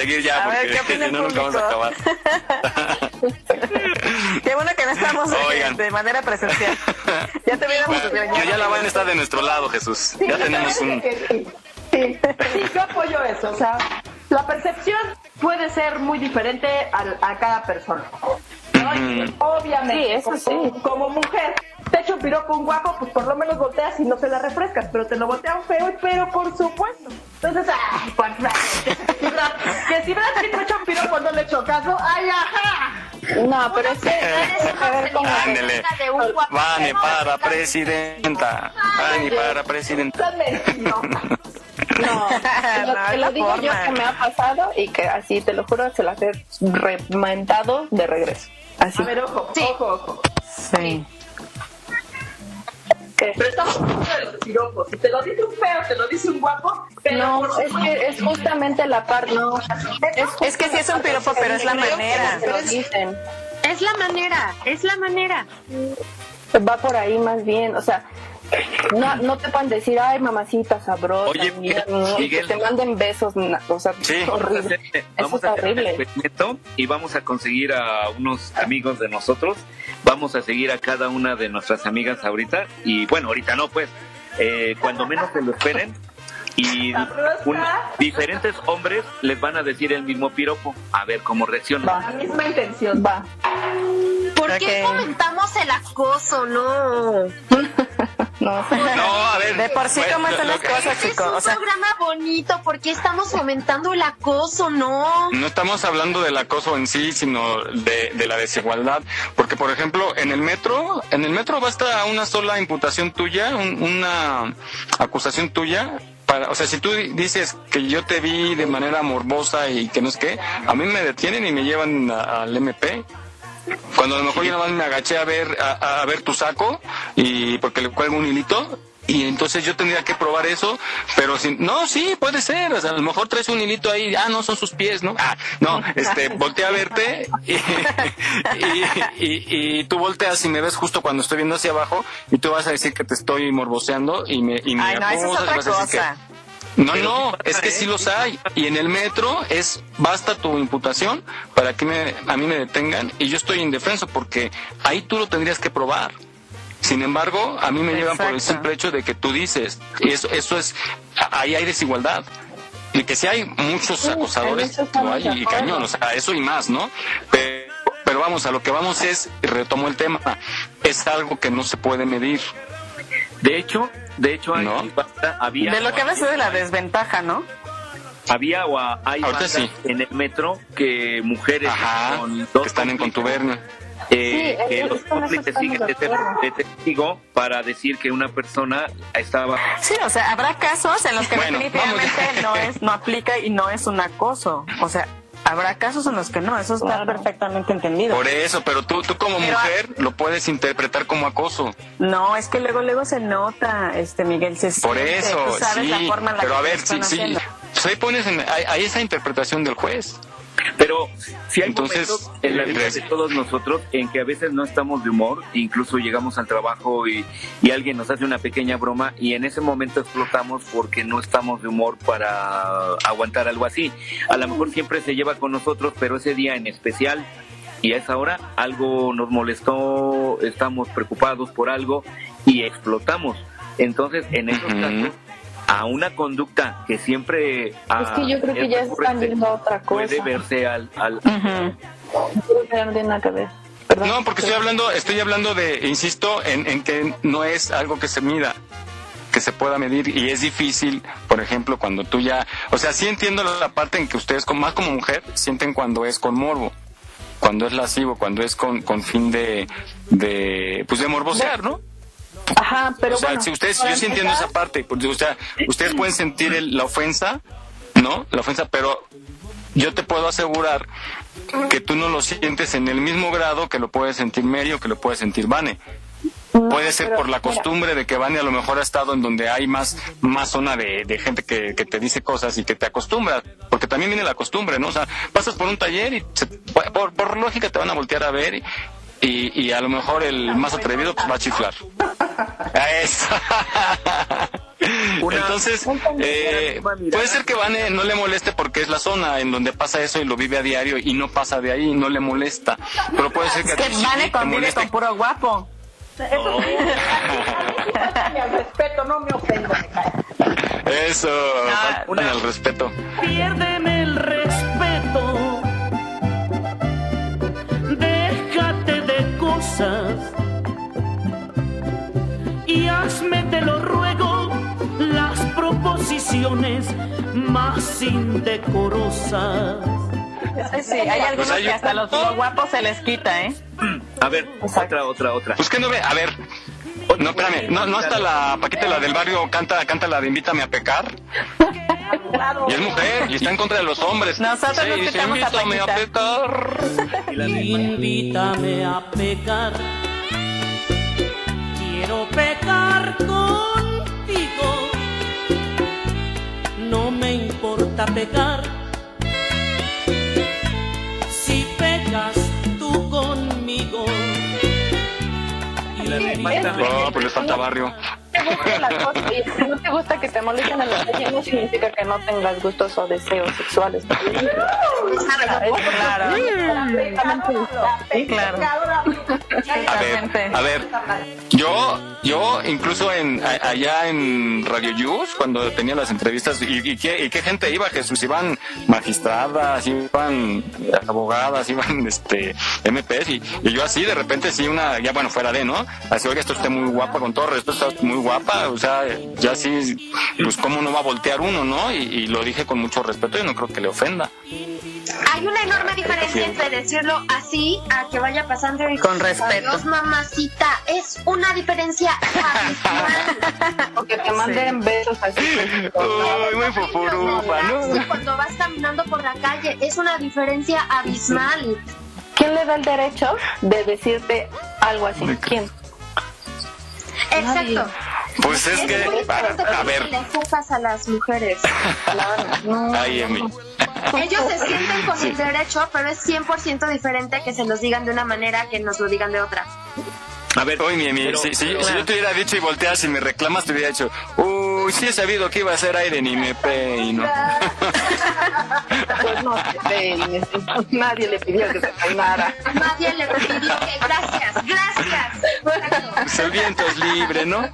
Seguir ya A ver, porque ¿qué opina si no nunca vamos a acabar. Qué bueno que no estamos de- Oigan. de manera presencial. Ya te hubiéramos Bueno, ya la van a estar de nuestro lado, Jesús. Sí, Ya tenemos un... sí. Sí, sí, yo apoyo eso. O sea, la percepción puede ser muy diferente a, a cada persona. Ujú. Obviamente, Sí, eso como, sí. como mujer, un piropo un guapo, pues por lo menos volteas y no se la refrescas, pero te lo voltea un feo, pero por supuesto. Entonces, ay, pues, que si Brad que si Brad Pitt me echa un piropo no le echo caso, ay, ajá. No, pero es que Ándele. de un guapo. Vane para presidenta. Vane para presidenta. No. Lo, No, te lo digo yo que me ha pasado y que así, te lo juro, se las he rementado de regreso. Así. A ver, ojo, ojo, ojo. Sí. Pero estamos hablando de los piropos. Si te lo dice un feo, te lo dice un guapo, pero No, por es que es justamente la parte. No, Es que sí es un piropo, pero es la manera. Te lo dicen. Es la manera, es la manera. Va por ahí más bien, o sea, no, no te pueden decir, ay, mamacita sabrosa, Oye, mira, Miguel, que te manden besos, na- o sea, Sí. horrible. Vamos a hacer, Eso es hacer y vamos a conseguir a unos amigos de nosotros. Vamos a seguir a cada una de nuestras amigas ahorita. Y bueno, ahorita no, pues. eh, cuando menos se lo esperen. Y un- diferentes hombres les van a decir el mismo piropo. A ver cómo reaccionan. la misma intención. Va. ¿Por qué Ok. comentamos el acoso? No. No, No, a ver. De por sí, bueno, ¿cómo están las que- cosas, Es chicos? un O sea, programa bonito, ¿por qué estamos fomentando el acoso? No. No estamos hablando del acoso en sí, sino de, de la desigualdad. Porque, por ejemplo, en el metro, en el metro basta una sola imputación tuya, un- una acusación tuya. Para, o sea, si tú di- dices que yo te vi de manera morbosa y que no es que, a mí me detienen y me llevan al MP. Cuando a lo mejor yo nada más me agaché a ver, a, a ver tu saco y porque le cuelgo un hilito y entonces yo tendría que probar eso, pero sin, no, sí, puede ser, o sea, a lo mejor traes un hilito ahí, ah, no, son sus pies, ¿no? Ah, no, este, volteé a verte y, y, y- y tú volteas y me ves justo cuando estoy viendo hacia abajo y tú vas a decir que te estoy morboseando y me, y me ay, no, es vas a decir que- no, es que sí los hay. Y en el metro es basta tu imputación para que me, a mí me detengan y yo estoy indefenso porque ahí tú lo tendrías que probar. Sin embargo, a mí me llevan por el simple hecho de que tú dices. Eso, eso es, ahí hay desigualdad. Y que sí hay muchos Sí, acosadores, hay, y cañón, o sea, eso y más, ¿no? Pero, pero vamos, a lo que vamos es, y retomo el tema, es algo que no se puede medir. De hecho, de hecho, hay ¿No? había, De lo que hablas de la desventaja, ¿no? había o hay sí. en el metro que mujeres Ajá, con que están en contubernio. Eh, Sí, que los cómplices siguen de de, te- de testigo para decir que una persona estaba Sí, o sea, habrá casos en los que Bueno, definitivamente no es, no aplica y no es un acoso. O sea, habrá casos en los que no, eso está Claro. perfectamente entendido. Por eso, pero tú, tú como Pero- mujer lo puedes interpretar como acoso. No, es que luego luego se nota, este Miguel, se Por siente, eso, tú sabes sí. la forma en la pero que a ver, sí, sí. Pues ahí pones en, hay, hay esa interpretación del juez. Pero si hay Entonces, momentos en la vida de todos nosotros en que a veces no estamos de humor, incluso llegamos al trabajo y, y alguien nos hace una pequeña broma y en ese momento explotamos porque no estamos de humor para aguantar algo así. A lo mejor siempre se lleva con nosotros, pero ese día en especial y a esa hora algo nos molestó, estamos preocupados por algo y explotamos. Entonces, en esos casos, a una conducta que siempre... Es que yo creo que ya se están a otra cosa. puede verse al, al, que ya no tiene nada que ver. Perdón. No, porque estoy hablando, estoy hablando de, insisto, en, en que no es algo que se mida, que se pueda medir y es difícil, por ejemplo, cuando tú ya, o sea, sí entiendo la parte en que ustedes, con- más como mujer, sienten cuando es con morbo, cuando es lascivo, cuando es con, con fin de, de, pues de morbosear, ¿no? Ajá, pero o sea, bueno. si ustedes, yo sí entiendo esa parte, porque, o sea, ustedes pueden sentir el- la ofensa, ¿no? La ofensa, pero yo te puedo asegurar que tú no lo sientes en el mismo grado que lo puede sentir Mary o que lo puede sentir Vane. no, Puede ser por la mira, costumbre de que Vane a lo mejor ha estado en donde hay más, más zona de, de gente que, que te dice cosas y que te acostumbra, porque también viene la costumbre, ¿no? O sea, pasas por un taller y se- por, por lógica te van a voltear a ver y, y, y a lo mejor el más atrevido pues, va a chiflar. A eso. Entonces, eh, puede ser que Vane no le moleste porque es la zona en donde pasa eso y lo vive a diario y no pasa de ahí, no le molesta. Pero puede ser que, Es que sí Vane te convive moleste. con puro guapo. Eso sí. al respeto, no me ofendo. me cae. Eso, faltan el respeto. Piérdeme el respeto. Cosas. Y hazme, te lo ruego, las proposiciones más indecorosas. Sí, sí, hay algunos Pues hay que hasta los guapos se les quita, ¿eh? A ver, otra, otra, otra. Pues que no ve, a ver. No, espérame, no, no hasta la Paquita, la del barrio, canta, canta la de Invítame a pecar. Y es mujer, y está en contra de los hombres. Nosotros Sí, nos dice, a Invítame a Paquita". pecar. Invítame a pecar. Quiero pecar contigo. No me importa pecar. No, pues falta barrio. Te gusta la cosa y si no te gusta que te molesten en la calle no significa que no tengas gustos o deseos sexuales. Claro. Sí, claro. A ver, a ver, yo, yo incluso en a- allá en Radio Yus, cuando tenía las entrevistas, y, y qué, y qué gente iba, Jesús, iban magistradas, iban abogadas, iban este MPs, y, y yo así de repente sí una, ya bueno, fuera de, ¿no? Así, oiga, esto está muy guapa, con todo respeto, está muy guapa, o sea, ya sí, pues cómo no va a voltear uno, ¿no? Y, y lo dije con mucho respeto y no creo que le ofenda. Hay una enorme diferencia entre decirlo así a que vaya pasando y Con respeto. Adiós, mamacita. Es una diferencia abismal. O que te manden besos así. Uy, muy foforufa, ¿no? Cuando vas caminando por la calle, es una diferencia abismal. ¿Quién le da el derecho de decirte algo así? ¿Quién? Exacto. Pues es que, a, ver, le juzgas a las mujeres. ay, Emi. Ellos se sienten con Sí. el derecho, pero es 100% diferente que se los digan de una manera que nos lo digan de otra. A ver, Uy, mi, mi, pero- si, si- pero- si yo te hubiera dicho y volteas y me reclamas, te hubiera dicho, uy, sí he sabido que iba a ser aire ni me peino. Pues no se peines. Nadie le pidió que se peinara. Nadie le pidió que gracias, gracias. Pues el viento es libre, ¿no?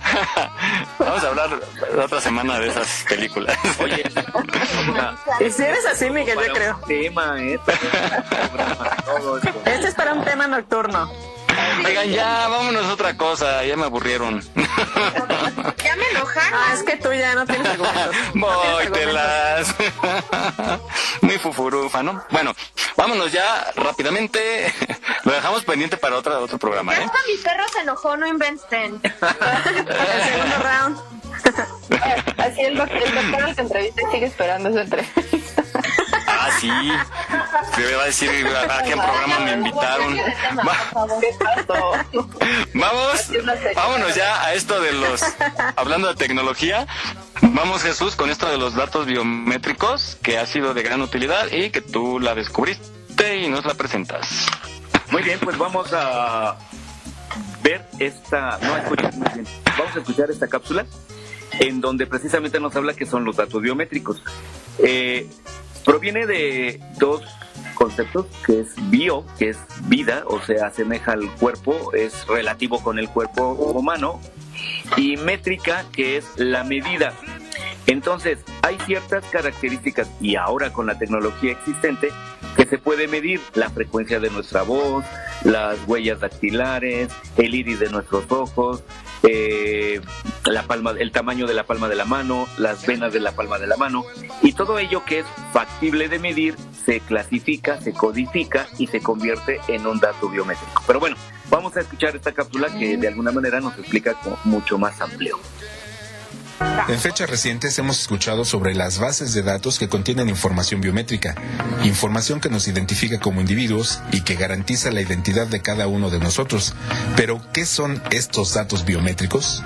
Vamos a hablar la otra semana de esas películas. Oye, Y si eres así, Miguel, yo creo. tema, ¿eh? Este es para un tema nocturno. Oigan, ya, vámonos a otra cosa, ya me aburrieron. Ya me enojaron. Ah, es que tú ya no tienes argumentos. Vóytelas. Muy fufurufa, ¿no? Bueno, vámonos ya rápidamente. Lo dejamos pendiente para otra, otro programa, Ya ¿eh? hasta mi perro se enojó, no inventen. El segundo round. Así el doctor, el doctor al que entrevista y sigue esperando esa entrevista. Ah, sí. Te va a decir a, qué programa me invitaron. Va- Vamos, vámonos ya a esto de los, hablando de tecnología, vamos Jesús con esto de los datos biométricos que ha sido de gran utilidad y que tú la descubriste y nos la presentas. Muy bien, pues vamos a ver esta, no vamos a escuchar esta cápsula en donde precisamente nos habla que son los datos biométricos. Eh, proviene de dos conceptos, que es bio, que es vida, o sea, asemeja al cuerpo, es relativo con el cuerpo humano, y métrica, que es la medida. Entonces, hay ciertas características, y ahora con la tecnología existente, que se puede medir la frecuencia de nuestra voz, las huellas dactilares, el iris de nuestros ojos, eh, la palma, el tamaño de la palma de la mano, las venas de la palma de la mano, y todo ello que es factible de medir se clasifica, se codifica y se convierte en un dato biométrico. Pero bueno, vamos a escuchar esta cápsula que de alguna manera nos explica con mucho más amplio. En fechas recientes hemos escuchado sobre las bases de datos que contienen información biométrica, información que nos identifica como individuos y que garantiza la identidad de cada uno de nosotros. Pero, ¿qué son estos datos biométricos?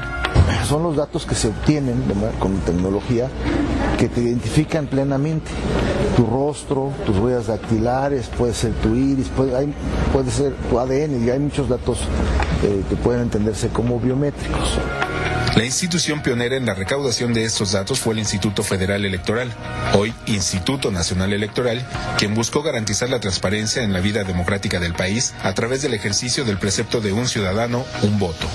Son los datos que se obtienen con tecnología que te identifican plenamente. Tu rostro, tus huellas dactilares, puede ser tu iris, puede ser tu ADN y hay muchos datos eh, que pueden entenderse como biométricos. La institución pionera en la recaudación de estos datos fue el Instituto Federal Electoral, hoy Instituto Nacional Electoral, quien buscó garantizar la transparencia en la vida democrática del país a través del ejercicio del precepto de un ciudadano, un voto.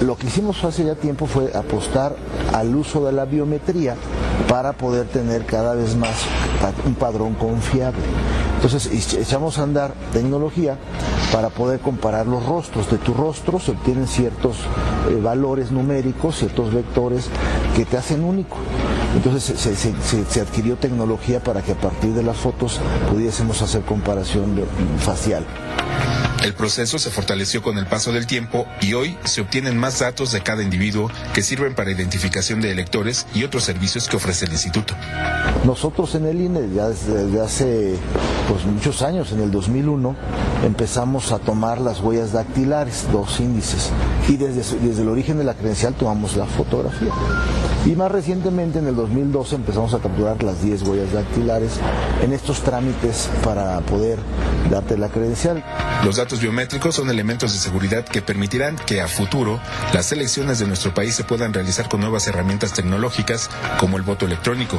Lo que hicimos hace ya tiempo fue apostar al uso de la biometría para poder tener cada vez más un padrón confiable. Entonces echamos a andar tecnología para poder comparar los rostros. De tu rostro se obtienen ciertos eh, valores numéricos, ciertos vectores que te hacen único. Entonces se, adquirió tecnología para que a partir de las fotos pudiésemos hacer comparación facial. El proceso se fortaleció con el paso del tiempo y hoy se obtienen más datos de cada individuo que sirven para identificación de electores y otros servicios que ofrece el instituto. Nosotros en el INE, ya desde hace pues, muchos años, en el 2001, empezamos a tomar las huellas dactilares, dos índices, y desde, desde el origen de la credencial tomamos la fotografía. Y más recientemente, en el 2012, empezamos a capturar las 10 huellas dactilares en estos trámites para poder darte la credencial. Los datos biométricos son elementos de seguridad que permitirán que a futuro las elecciones de nuestro país se puedan realizar con nuevas herramientas tecnológicas como el voto electrónico.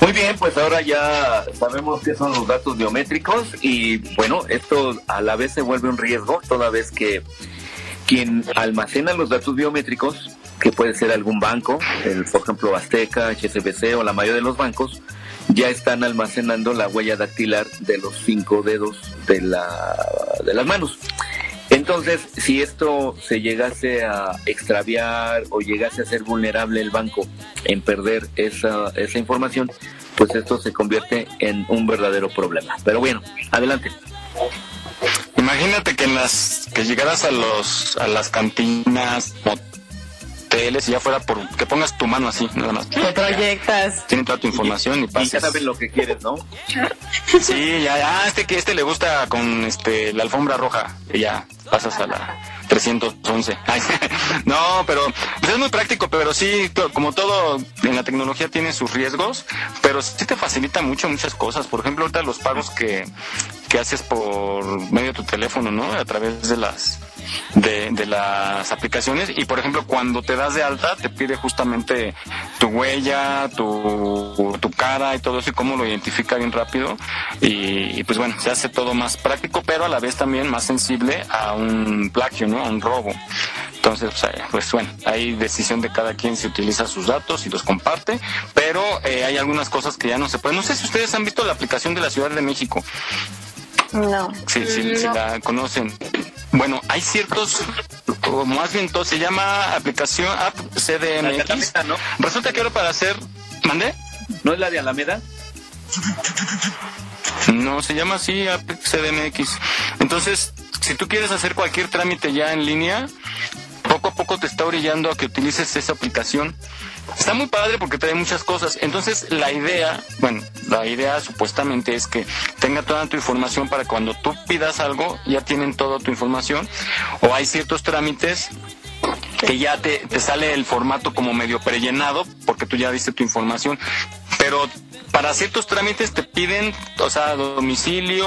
Muy bien, pues ahora ya sabemos qué son los datos biométricos y bueno, esto a la vez se vuelve un riesgo toda vez que quien almacena los datos biométricos, que puede ser algún banco, el, por ejemplo Azteca, HSBC o la mayoría de los bancos, ya están almacenando la huella dactilar de los cinco dedos de, la, de las manos. Entonces, si esto se llegase a extraviar o llegase a ser vulnerable el banco en perder esa, esa información, pues esto se convierte en un verdadero problema. Pero bueno, adelante. Imagínate que en las que llegaras a los a las cantinas, hoteles y ya fuera por que pongas tu mano así, nada más. Te proyectas. Tienen toda tu información y, pases. Y ya saben lo que quieres, ¿no? Sí, ya, ya, este que este le gusta con este la alfombra roja, y ya pasas a la 311. no, pero pues es muy práctico, pero sí, como todo en la tecnología tiene sus riesgos, pero sí te facilita mucho muchas cosas. Por ejemplo, ahorita los pagos que, que haces por medio de tu teléfono, ¿no? A través de las de, de, las aplicaciones y por ejemplo cuando te das de alta te pide justamente tu huella, tu, tu cara y todo eso y cómo lo identifica bien rápido y, pues bueno, se hace todo más práctico pero a la vez también más sensible a un plagio, ¿no? A un robo. Entonces, pues, eh, pues bueno, hay decisión de cada quien si utiliza sus datos y los comparte, pero eh, hay algunas cosas que ya no se pueden. No sé si ustedes han visto la aplicación de la Ciudad de México. No. Sí, sí, si la conocen. Bueno, hay ciertos, o más bien todo, se llama aplicación App CDMX. ¿no? Resulta que ahora para hacer, ¿mandé? ¿No es la de Alameda? No, se llama así App CDMX. Entonces, si tú quieres hacer cualquier trámite ya en línea, poco a poco te está orillando a que utilices esa aplicación. Está muy padre porque trae muchas cosas. Entonces, la idea, bueno, la idea supuestamente es que tenga toda tu información para cuando tú pidas algo, ya tienen toda tu información. O hay ciertos trámites que ya te, te sale el formato como medio prellenado, porque tú ya diste tu información. Pero para ciertos trámites te piden, o sea, domicilio,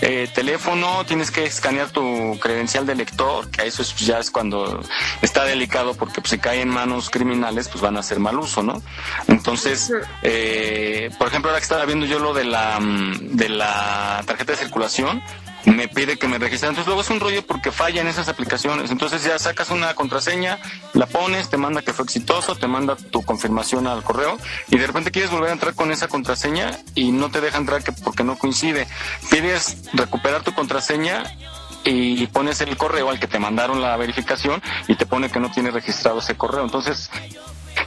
eh, teléfono, tienes que escanear tu credencial de lector, que eso ya es cuando está delicado porque pues, si cae en manos criminales, pues van a hacer mal uso, ¿no? Entonces, eh, por ejemplo, ahora que estaba viendo yo lo de la, mm, de la tarjeta de circulación, me pide que me registre. Entonces luego es un rollo porque falla en esas aplicaciones. Entonces ya sacas una contraseña, la pones, te manda que fue exitoso, te manda tu confirmación al correo y de repente quieres volver a entrar con esa contraseña y no te deja entrar que porque no coincide. Pides recuperar tu contraseña y pones el correo al que te mandaron la verificación y te pone que no tiene registrado ese correo. Entonces,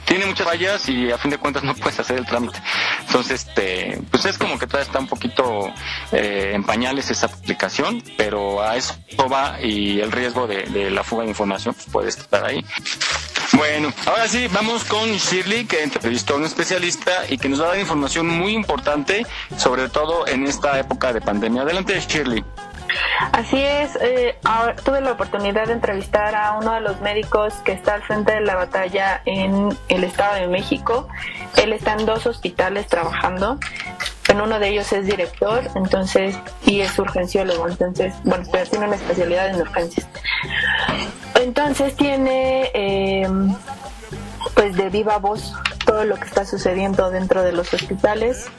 tiene muchas fallas y a fin de cuentas no puedes hacer el trámite. Entonces, este, pues es como que todavía está un poquito eh, en pañales esa aplicación, pero a eso va y el riesgo de, la fuga de información pues puede estar ahí. Bueno, ahora sí, vamos con Shirley, que entrevistó a un especialista y que nos va a dar información muy importante, sobre todo en esta época de pandemia. Adelante, Shirley. Así es, eh, tuve la oportunidad de entrevistar a uno de los médicos que está al frente de la batalla en el Estado de México. Él está en dos hospitales trabajando. En uno de ellos es director, entonces, y es urgenciólogo, entonces, bueno, tiene una especialidad en urgencias. Entonces tiene, eh, pues de viva voz, todo lo que está sucediendo dentro de los hospitales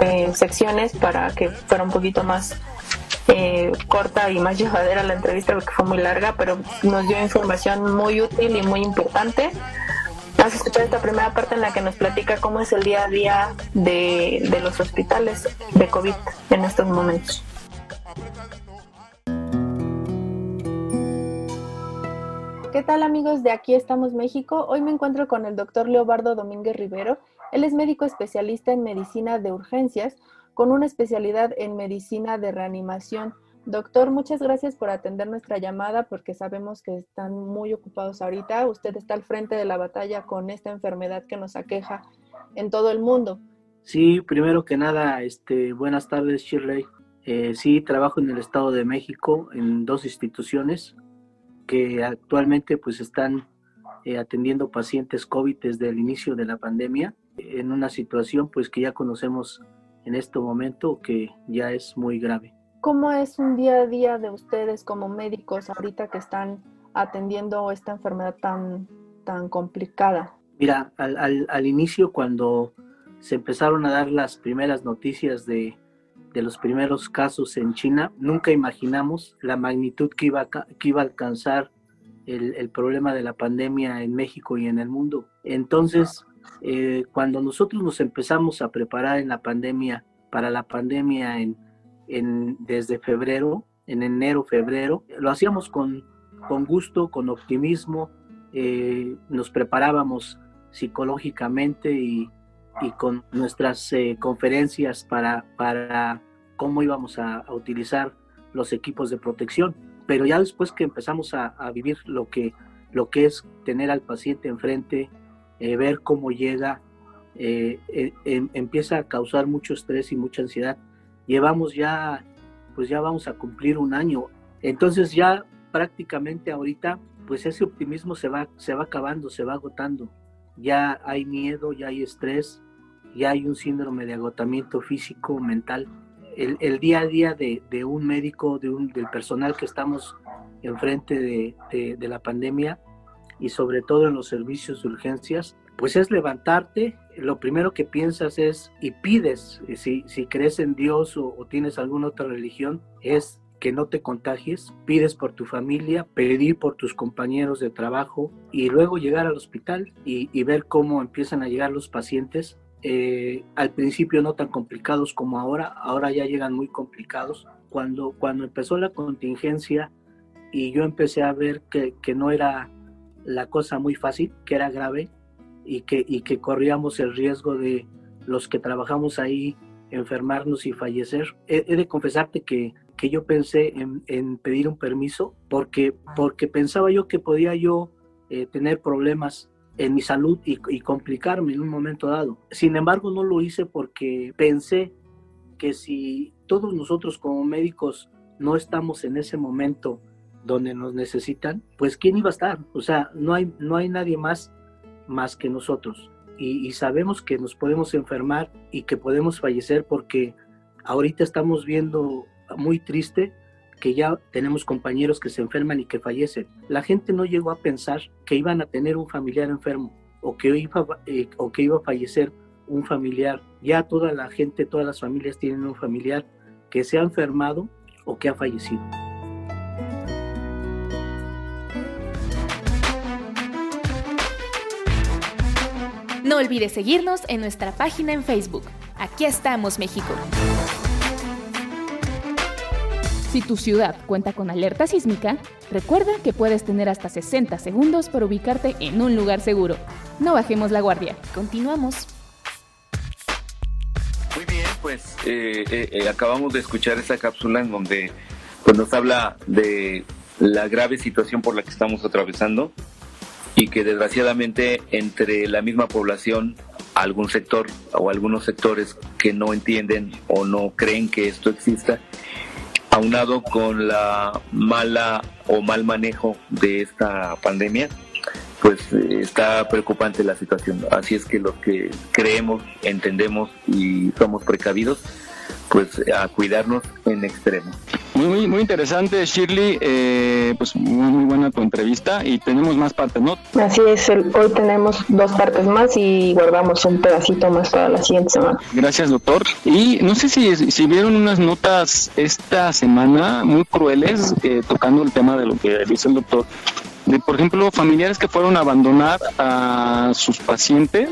eh, secciones para que fuera un poquito más eh, corta y más llevadera la entrevista porque fue muy larga, pero nos dio información muy útil y muy importante. Vamos a escuchar esta primera parte en la que nos platica cómo es el día a día de, de los hospitales de COVID en estos momentos. ¿Qué tal amigos de Aquí estamos México? Hoy me encuentro con el doctor Leobardo Domínguez Rivero. Él es médico especialista en medicina de urgencias con una especialidad en medicina de reanimación. Doctor, muchas gracias por atender nuestra llamada porque sabemos que están muy ocupados ahorita. Usted está al frente de la batalla con esta enfermedad que nos aqueja en todo el mundo. Sí, primero que nada, este, buenas tardes, Shirley. Eh, sí, trabajo en el Estado de México en dos instituciones, que actualmente pues están eh, atendiendo pacientes COVID desde el inicio de la pandemia en una situación pues que ya conocemos en este momento que ya es muy grave. ¿Cómo es un día a día de ustedes como médicos ahorita que están atendiendo esta enfermedad tan, tan complicada? Mira, al, al, al inicio cuando se empezaron a dar las primeras noticias de, de los primeros casos en China, nunca imaginamos la magnitud que iba que iba a alcanzar el, el, problema de la pandemia en México y en el mundo. Entonces, eh, cuando nosotros nos empezamos a preparar en la pandemia, para la pandemia desde febrero, en enero, febrero, lo hacíamos con, con gusto, con optimismo, eh, nos preparábamos psicológicamente y, con nuestras eh, conferencias para, para cómo íbamos a, a, utilizar los equipos de protección. Pero ya después que empezamos a, a vivir lo que, lo que es tener al paciente enfrente, eh, ver cómo llega, eh, eh, em, empieza a causar mucho estrés y mucha ansiedad. Llevamos ya, pues ya vamos a cumplir un año. Entonces ya prácticamente ahorita, pues ese optimismo se va, se va acabando, se va agotando. Ya hay miedo, ya hay estrés, ya hay un síndrome de agotamiento físico, mental. El, día a día de, un médico, de un, del personal que estamos enfrente de la pandemia, y sobre todo en los servicios de urgencias, pues es levantarte, lo primero que piensas es y pides, si, si crees en Dios o, tienes alguna otra religión, es que no te contagies, pides por tu familia, pedir por tus compañeros de trabajo y luego llegar al hospital y, y ver cómo empiezan a llegar los pacientes. Eh, al principio no tan complicados como ahora, ahora ya llegan muy complicados. Cuando, cuando empezó la contingencia y yo empecé a ver que, que no era la cosa muy fácil, que era grave y que, y que corríamos el riesgo de los que trabajamos ahí enfermarnos y fallecer. He, he de confesarte que, que yo pensé en, en, pedir un permiso porque, porque pensaba yo que podía yo eh, tener problemas en mi salud y, y, complicarme en un momento dado. Sin embargo, no lo hice porque pensé que si todos nosotros como médicos no estamos en ese momento donde nos necesitan, pues ¿quién iba a estar? O sea, no hay, no hay nadie más más que nosotros. Y, sabemos que nos podemos enfermar y que podemos fallecer porque ahorita estamos viendo muy triste que ya tenemos compañeros que se enferman y que fallecen. La gente no llegó a pensar que iban a tener un familiar enfermo o que iba, eh, o que iba a fallecer un familiar. Ya toda la gente, todas las familias tienen un familiar que se ha enfermado o que ha fallecido. No olvides seguirnos en nuestra página en Facebook. Aquí estamos, México. Si tu ciudad cuenta con alerta sísmica, recuerda que puedes tener hasta 60 segundos para ubicarte en un lugar seguro. No bajemos la guardia. Continuamos. Muy bien, pues eh, eh, eh, acabamos de escuchar esa cápsula en donde pues, nos habla de la grave situación por la que estamos atravesando y que desgraciadamente entre la misma población algún sector o algunos sectores que no entienden o no creen que esto exista, aunado con la mala o mal manejo de esta pandemia, pues eh, está preocupante la situación. Así es que los que creemos, entendemos y somos precavidos, pues a cuidarnos en extremo. Muy, muy, muy interesante, Shirley. Eh, pues muy, muy buena tu entrevista y tenemos más partes, ¿no? Así es, el- hoy tenemos dos partes más y guardamos un pedacito más para la siguiente semana. Gracias, doctor. Y no sé si, si vieron unas notas esta semana muy crueles eh, tocando el tema de lo que dice el doctor. De, por ejemplo, familiares que fueron a abandonar a sus pacientes,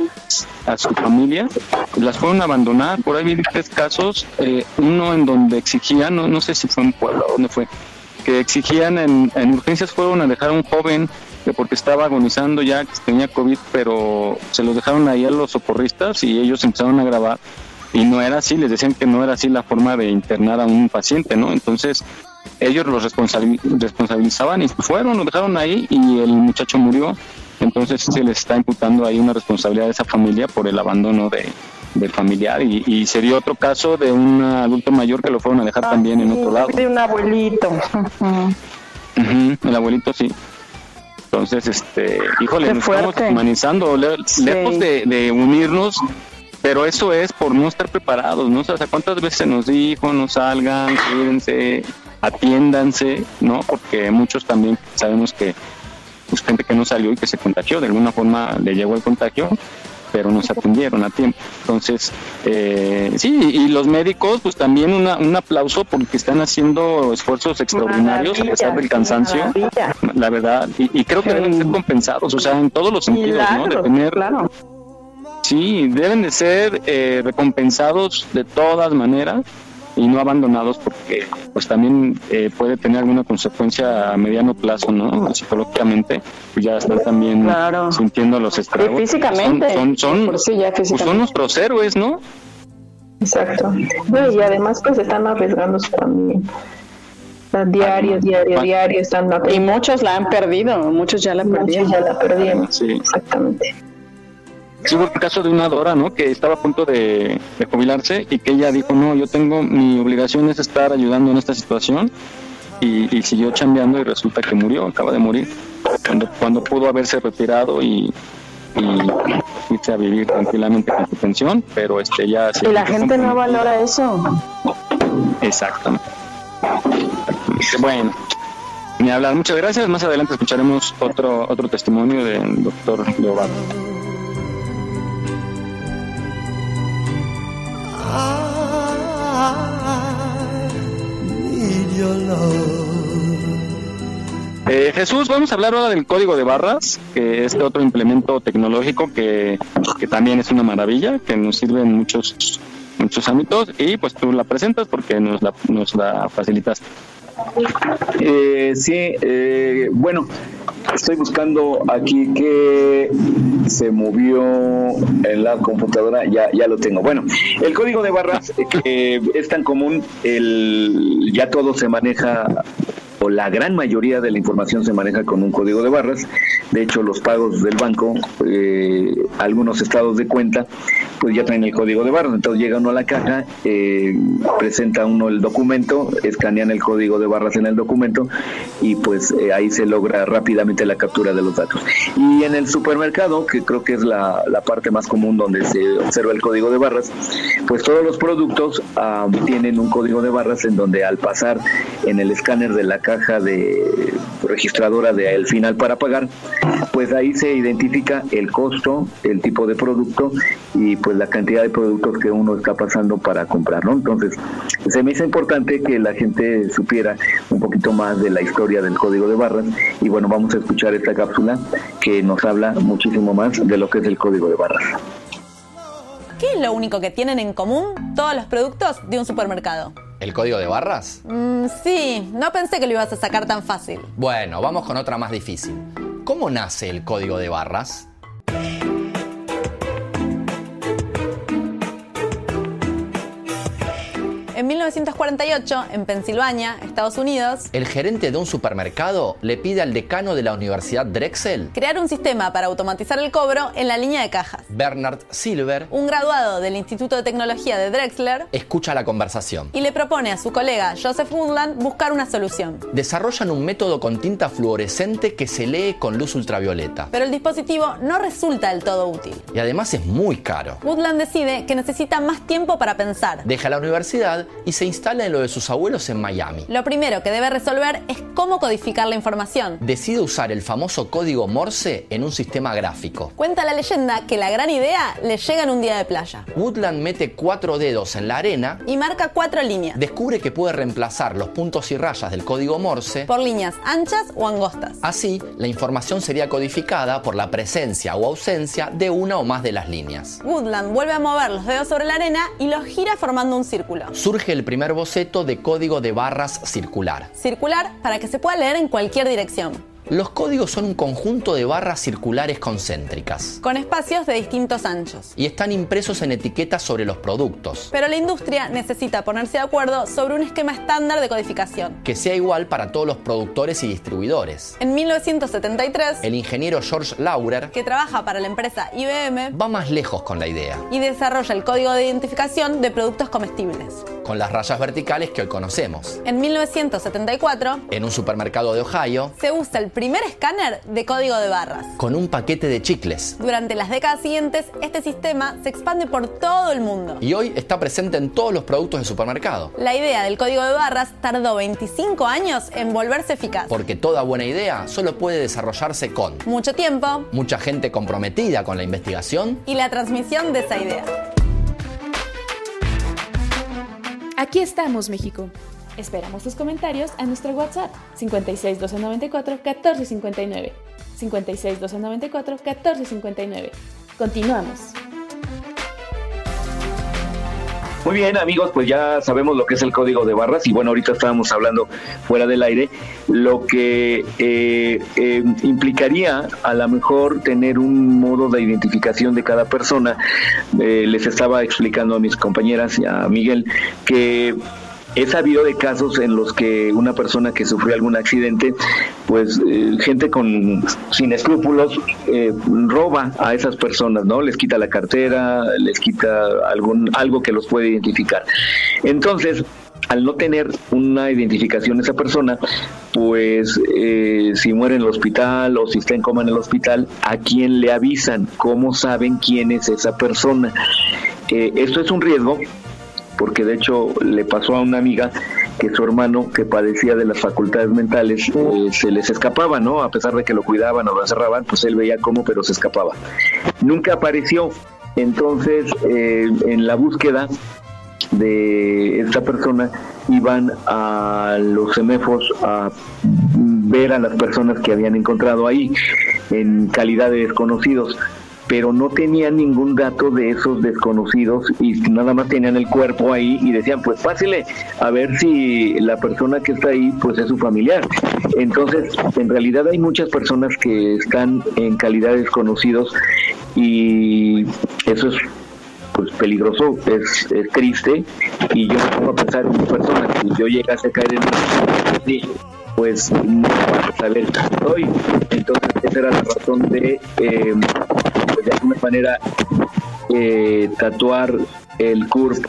a su familia, las fueron a abandonar. Por ahí vi tres casos, eh, uno en donde exigían, no, no sé si fue en Puebla dónde fue, que exigían en, en urgencias fueron a dejar a un joven que porque estaba agonizando ya, que tenía COVID, pero se los dejaron ahí a los socorristas y ellos empezaron a grabar y no era así, les decían que no era así la forma de internar a un paciente, ¿no? Entonces ellos los responsabil- responsabilizaban y fueron, los dejaron ahí y el muchacho murió. Entonces se les está imputando ahí una responsabilidad a esa familia por el abandono de, del familiar y, y se dio otro caso de un adulto mayor que lo fueron a dejar también en otro lado. De un abuelito. El abuelito sí. Entonces, este, híjole, Qué nos estamos fuerte. humanizando, le- lejos de, de unirnos, pero eso es por no estar preparados, ¿no? O sea, ¿cuántas veces nos dijo, no salgan, cuídense, atiéndanse, ¿no? Porque muchos también sabemos que, pues, gente que no salió y que se contagió, de alguna forma le llegó el contagio, pero no se atendieron a tiempo. Entonces, eh, sí, y los médicos, pues también una, un aplauso porque están haciendo esfuerzos extraordinarios a pesar del cansancio, maravilla. la verdad, y, y creo que deben ser compensados, o sea, en todos los sentidos, ¿no? De tener, sí, deben de ser eh, recompensados de todas maneras y no abandonados porque pues también eh, puede tener alguna consecuencia a mediano plazo, ¿no? Psicológicamente, pues ya están también Claro. sintiendo los estragos. Y físicamente, Son, son, son, por sí ya pues son nuestros héroes, ¿no? Exacto. No, y además pues están arriesgándose también. O sea, diario, diario, diario están Y muchos la han perdido, muchos ya la perdieron. ya la perdieron. Sí. Exactamente. Sí, hubo el caso de una Dora, ¿no? Que estaba a punto de, de jubilarse y que ella dijo, no, yo tengo, mi obligación es estar ayudando en esta situación y, y siguió chambeando y resulta que murió, acaba de morir, cuando, cuando pudo haberse retirado y, y irse a vivir tranquilamente con su pensión, pero este ya... se Y la gente no valora eso. Exactamente. Bueno, ni hablar. Muchas gracias. Más adelante escucharemos otro otro testimonio del doctor Leobardo. Eh, Jesús, vamos a hablar ahora del código de barras, que es este otro implemento tecnológico que, que también es una maravilla, que nos sirve en muchos muchos ámbitos y pues tú la presentas porque nos la, nos la facilitas. Eh, sí, eh, bueno, estoy buscando aquí que se movió en la computadora, ya, ya lo tengo. Bueno, el código de barras eh, es tan común, el, ya todo se maneja o la gran mayoría de la información se maneja con un código de barras. De hecho, los pagos del banco, eh, algunos estados de cuenta, pues ya traen el código de barras. Entonces llega uno a la caja, eh, presenta uno el documento, escanean el código de barras en el documento y pues eh, ahí se logra rápidamente la captura de los datos. Y en el supermercado, que creo que es la, la parte más común donde se observa el código de barras, pues todos los productos ah, tienen un código de barras en donde al pasar en el escáner de la caja de registradora de el final para pagar, pues ahí se identifica el costo, el tipo de producto y pues la cantidad de productos que uno está pasando para comprar, ¿no? Entonces, se me hizo importante que la gente supiera un poquito más de la historia del código de barras y bueno, vamos a escuchar esta cápsula que nos habla muchísimo más de lo que es el código de barras. ¿Qué es lo único que tienen en común todos los productos de un supermercado? ¿El código de barras? Mm, sí, no pensé que lo ibas a sacar tan fácil. Bueno, vamos con otra más difícil. ¿Cómo nace el código de barras? 1948, en Pensilvania, Estados Unidos, El gerente de un supermercado le pide al decano de la Universidad Drexel, crear un sistema para automatizar el cobro en la línea de cajas. Bernard Silver, Un graduado del Instituto de Tecnología de Drexler escucha la conversación. y le propone a su colega Joseph Woodland buscar una solución. Desarrollan un método con tinta fluorescente que se lee con luz ultravioleta. Pero el dispositivo no resulta del todo útil. Y además es muy caro. Woodland decide que necesita más tiempo para pensar. Deja la universidad y se instala en lo de sus abuelos en Miami. Lo primero que debe resolver es cómo codificar la información. Decide usar el famoso código Morse en un sistema gráfico. Cuenta la leyenda que la gran idea le llega en un día de playa Woodland mete cuatro dedos en la arena, y marca cuatro líneas, descubre que puede reemplazar los puntos y rayas del código Morse. por líneas anchas o angostas. Así, la información sería codificada por la presencia o ausencia de una o más de las líneas. Woodland vuelve a mover los dedos sobre la arena y los gira formando un círculo. Surge el primer boceto de código de barras circular. Circular para que se pueda leer en cualquier dirección, Los códigos son un conjunto de barras circulares concéntricas con espacios de distintos anchos. y están impresos en etiquetas sobre los productos, Pero la industria necesita ponerse de acuerdo sobre un esquema estándar de codificación. que sea igual para todos los productores y distribuidores. En 1973, El ingeniero George Laurer que trabaja para la empresa IBM va más lejos con la idea, y desarrolla el código de identificación de productos comestibles. con las rayas verticales que hoy conocemos. En 1974, En un supermercado de Ohio, se usa el primer escáner de código de barras. con un paquete de chicles. Durante las décadas siguientes, este sistema se expande por todo el mundo. Y hoy está presente en todos los productos de supermercado. La idea del código de barras tardó 25 años en volverse eficaz. Porque toda buena idea solo puede desarrollarse con Mucho tiempo mucha gente comprometida con la investigación y la transmisión de esa idea. Aquí estamos, México. Esperamos tus comentarios a nuestro WhatsApp 56 294 1459. 56 294 1459. Continuamos. Muy bien, amigos, pues ya sabemos lo que es el código de barras y bueno, ahorita estábamos hablando fuera del aire, lo que eh, eh, implicaría a lo mejor tener un modo de identificación de cada persona. Eh, les estaba explicando a mis compañeras y a Miguel que He sabido de casos en los que una persona que sufrió algún accidente, pues eh, gente con sin escrúpulos eh, roba a esas personas, ¿no? Les quita la cartera, les quita algún algo que los puede identificar. Entonces, al no tener una identificación esa persona, pues eh, si muere en el hospital o si está en coma en el hospital, ¿a quién le avisan? ¿Cómo saben quién es esa persona? Eh, esto es un riesgo porque de hecho le pasó a una amiga que su hermano que padecía de las facultades mentales eh, se les escapaba, ¿no? A pesar de que lo cuidaban o lo encerraban, pues él veía cómo, pero se escapaba. Nunca apareció. Entonces, eh, en la búsqueda de esta persona iban a los semefos a ver a las personas que habían encontrado ahí en calidad de desconocidos pero no tenían ningún dato de esos desconocidos y nada más tenían el cuerpo ahí y decían pues pásele a ver si la persona que está ahí pues es su familiar entonces en realidad hay muchas personas que están en calidad de desconocidos y eso es pues peligroso, es, es triste y yo pongo a pensar en una persona que si yo llegase a caer en una pues no vas a saber quién soy. Entonces esa era la razón de, eh, de alguna manera eh, tatuar el CURP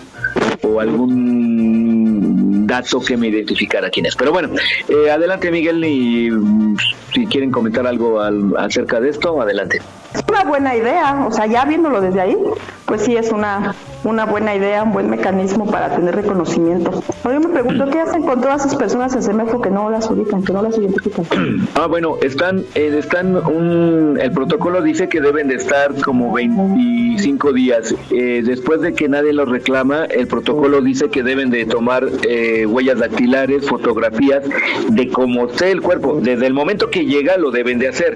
o algún dato que me identificara quién es. Pero bueno, eh, adelante Miguel y mm, si quieren comentar algo al- acerca de esto, adelante. Es una buena idea, o sea, ya viéndolo desde ahí, pues sí es una, una buena idea, un buen mecanismo para tener reconocimiento. Ahora yo me pregunto, ¿qué hacen con todas esas personas en CEMEFO que no las ubican, que no las identifican? Ah, bueno, están, eh, están un, el protocolo dice que deben de estar como 25 días. Eh, después de que nadie los reclama, el protocolo dice que deben de tomar eh, huellas dactilares, fotografías de cómo esté el cuerpo. Desde el momento que llega lo deben de hacer.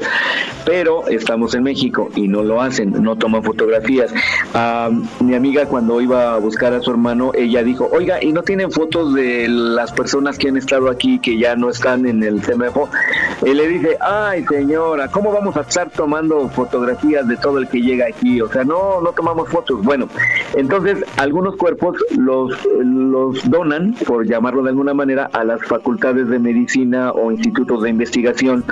Pero estamos en México y no lo hacen, no toman fotografías. Ah, mi amiga cuando iba a buscar a su hermano, ella dijo, oiga, ¿y no tienen fotos de las personas que han estado aquí que ya no están en el CMFO? Él le dice, ay señora, ¿cómo vamos a estar tomando fotografías de todo el que llega aquí? O sea, no, no tomamos fotos. Bueno, Entonces, algunos cuerpos los, los donan, por llamarlo de alguna manera, a las facultades de medicina o institutos de investigación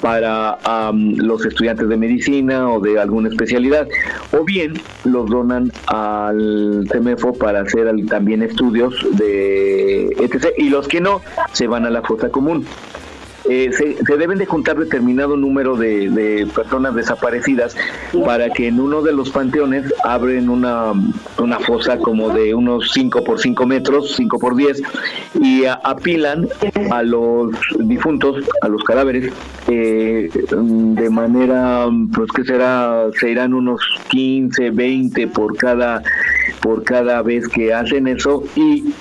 para los estudiantes de medicina o de alguna especialidad, o bien los donan al CEMEFO para hacer también estudios de etc. Y los que no, se van a la fosa común. Eh, se, se deben de juntar determinado número de, de personas desaparecidas para que en uno de los panteones abren una, una fosa como de unos 5 por 5 metros, 5 por 10, y apilan a los difuntos, a los cadáveres, eh, de manera, pues que será, se irán unos 15, 20 por cada, por cada vez que hacen eso y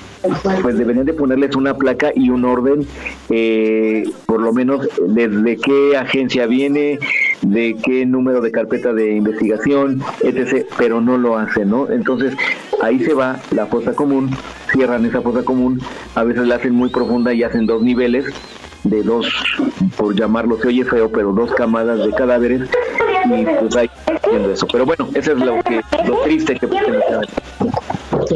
pues deberían de ponerles una placa y un orden, eh, por lo menos desde qué agencia viene, de qué número de carpeta de investigación, etc., pero no lo hacen, ¿no? Entonces ahí se va la fosa común, cierran esa fosa común, a veces la hacen muy profunda y hacen dos niveles de dos, por llamarlo, se oye feo, pero dos camadas de cadáveres y pues ahí haciendo eso. Pero bueno, eso es lo que lo triste que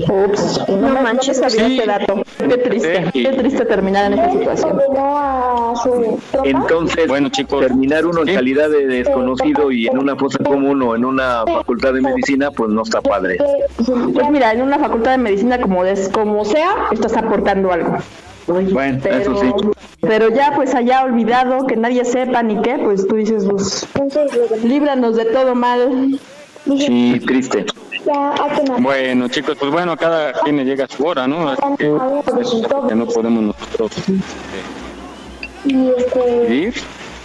Ups, no manches, sabía este dato. Qué triste, qué triste terminar en esta situación. Entonces, bueno, chicos, terminar uno en calidad de desconocido y en una fosa común o en una facultad de medicina, pues no está padre. Pues mira, en una facultad de medicina como, des- como sea, estás aportando algo. Bueno, Pero, eso sí. pero ya pues allá olvidado, que nadie sepa ni qué, pues tú dices, pues, líbranos de todo mal. Sí, triste. Bueno, chicos, pues bueno, cada quien le llega a su hora, ¿no? Así que, pues, que no podemos nosotros ir.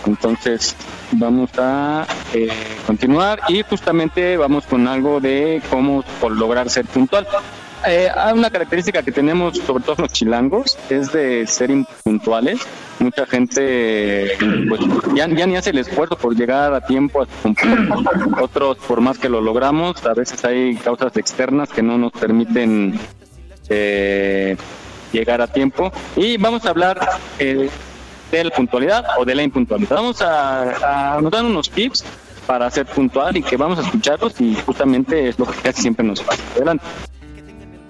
Entonces, vamos a eh, continuar y justamente vamos con algo de cómo lograr ser puntual. Eh, hay una característica que tenemos, sobre todo los chilangos, es de ser impuntuales. Mucha gente pues, ya, ni hace el esfuerzo por llegar a tiempo a cumpleaños. Otros, por más que lo logramos, a veces hay causas externas que no nos permiten eh, llegar a tiempo. Y vamos a hablar eh, de la puntualidad o de la impuntualidad. Vamos a, a nos dan unos tips para ser puntual y que vamos a escucharlos y justamente es lo que casi siempre nos pasa. Adelante.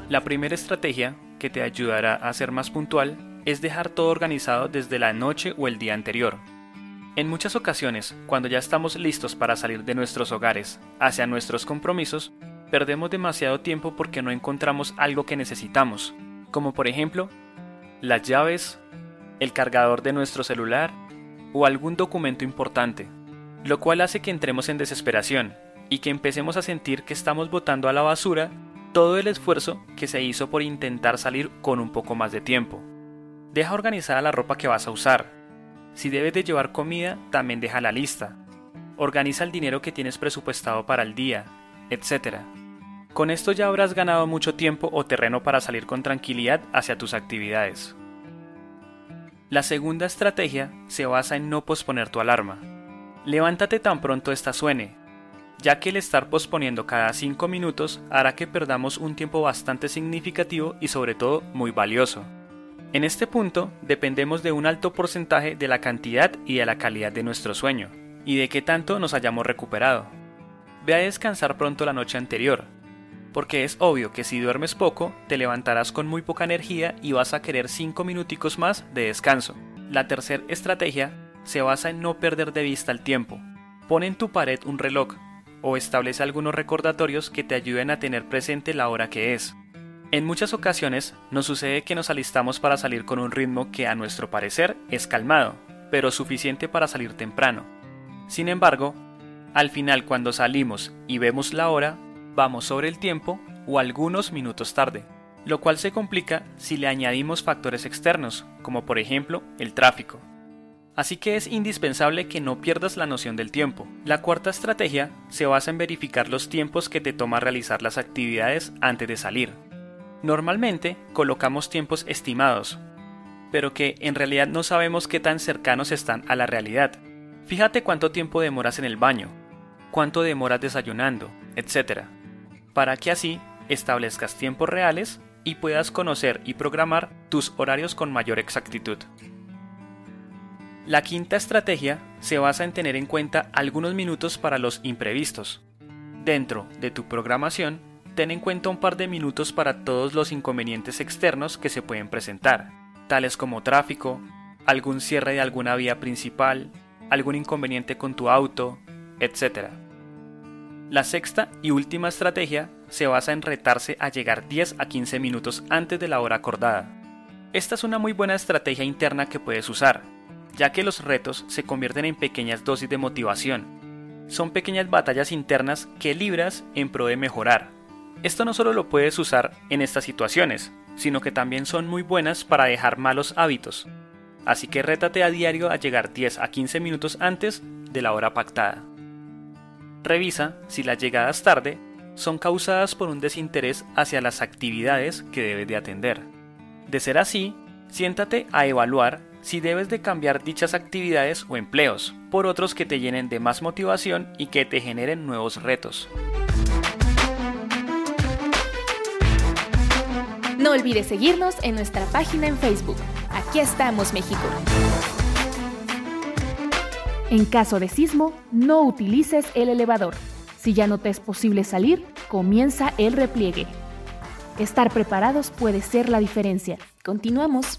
La primera estrategia que te ayudará a ser más puntual es dejar todo organizado desde la noche o el día anterior. En muchas ocasiones, cuando ya estamos listos para salir de nuestros hogares hacia nuestros compromisos, perdemos demasiado tiempo porque no encontramos algo que necesitamos, como por ejemplo, las llaves, el cargador de nuestro celular o algún documento importante, lo cual hace que entremos en desesperación y que empecemos a sentir que estamos botando a la basura todo el esfuerzo que se hizo por intentar salir con un poco más de tiempo. Deja organizada la ropa que vas a usar. Si debes de llevar comida, también deja la lista. Organiza el dinero que tienes presupuestado para el día, etc. Con esto ya habrás ganado mucho tiempo o terreno para salir con tranquilidad hacia tus actividades. La segunda estrategia se basa en no posponer tu alarma. Levántate tan pronto esta suene, ya que el estar posponiendo cada 5 minutos hará que perdamos un tiempo bastante significativo y sobre todo muy valioso. En este punto dependemos de un alto porcentaje de la cantidad y de la calidad de nuestro sueño, y de qué tanto nos hayamos recuperado. Ve a descansar pronto la noche anterior, porque es obvio que si duermes poco, te levantarás con muy poca energía y vas a querer 5 minuticos más de descanso. La tercera estrategia se basa en no perder de vista el tiempo. Pon en tu pared un reloj o establece algunos recordatorios que te ayuden a tener presente la hora que es. En muchas ocasiones nos sucede que nos alistamos para salir con un ritmo que a nuestro parecer es calmado, pero suficiente para salir temprano. Sin embargo, al final cuando salimos y vemos la hora, vamos sobre el tiempo o algunos minutos tarde, lo cual se complica si le añadimos factores externos, como por ejemplo el tráfico. Así que es indispensable que no pierdas la noción del tiempo. La cuarta estrategia se basa en verificar los tiempos que te toma realizar las actividades antes de salir. Normalmente colocamos tiempos estimados, pero que en realidad no sabemos qué tan cercanos están a la realidad. Fíjate cuánto tiempo demoras en el baño, cuánto demoras desayunando, etc. Para que así establezcas tiempos reales y puedas conocer y programar tus horarios con mayor exactitud. La quinta estrategia se basa en tener en cuenta algunos minutos para los imprevistos. Dentro de tu programación, ten en cuenta un par de minutos para todos los inconvenientes externos que se pueden presentar, tales como tráfico, algún cierre de alguna vía principal, algún inconveniente con tu auto, etc. La sexta y última estrategia se basa en retarse a llegar 10 a 15 minutos antes de la hora acordada. Esta es una muy buena estrategia interna que puedes usar, ya que los retos se convierten en pequeñas dosis de motivación. Son pequeñas batallas internas que libras en pro de mejorar. Esto no solo lo puedes usar en estas situaciones, sino que también son muy buenas para dejar malos hábitos. Así que rétate a diario a llegar 10 a 15 minutos antes de la hora pactada. Revisa si las llegadas tarde son causadas por un desinterés hacia las actividades que debes de atender. De ser así, siéntate a evaluar si debes de cambiar dichas actividades o empleos por otros que te llenen de más motivación y que te generen nuevos retos. No olvides seguirnos en nuestra página en Facebook. Aquí estamos, México. En caso de sismo, no utilices el elevador. Si ya no te es posible salir, comienza el repliegue. Estar preparados puede ser la diferencia. Continuamos.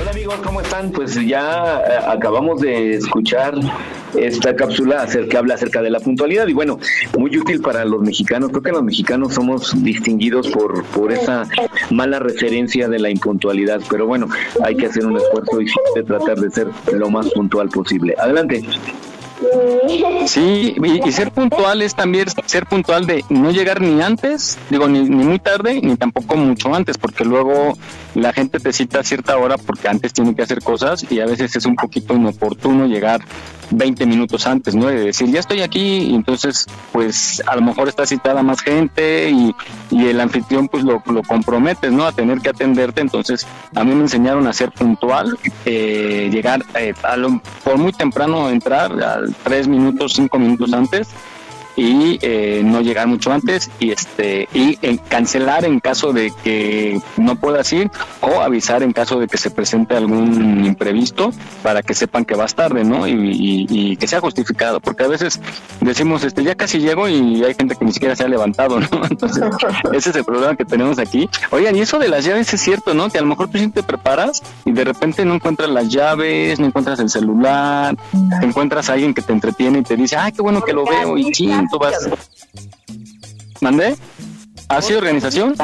Hola amigos, ¿cómo están? Pues ya eh, acabamos de escuchar esta cápsula acerca, habla acerca de la puntualidad y bueno, muy útil para los mexicanos. Creo que los mexicanos somos distinguidos por, por esa mala referencia de la impuntualidad, pero bueno, hay que hacer un esfuerzo y tratar de ser lo más puntual posible. Adelante. Sí, y, y ser puntual es también ser puntual de no llegar ni antes, digo, ni, ni muy tarde, ni tampoco mucho antes, porque luego la gente te cita a cierta hora porque antes tiene que hacer cosas y a veces es un poquito inoportuno llegar 20 minutos antes, ¿no? De decir, ya estoy aquí, entonces, pues a lo mejor está citada más gente y, y el anfitrión, pues lo, lo comprometes, ¿no? A tener que atenderte. Entonces, a mí me enseñaron a ser puntual, eh, llegar eh, a lo- por muy temprano, entrar a tres minutos, cinco minutos antes y eh, no llegar mucho antes y este y eh, cancelar en caso de que no puedas ir o avisar en caso de que se presente algún imprevisto para que sepan que vas tarde no y, y- y que sea justificado porque a veces decimos este ya casi llego y hay gente que ni siquiera se ha levantado no entonces ese es el problema que tenemos aquí. Oigan y eso de las llaves es cierto no que a lo mejor tú sí te preparas y de repente no encuentras las llaves no encuentras el celular encuentras a alguien que te entretiene y te dice ay qué bueno que lo veo y chin tú vas ¿Mandé? ¿Ha sido organización?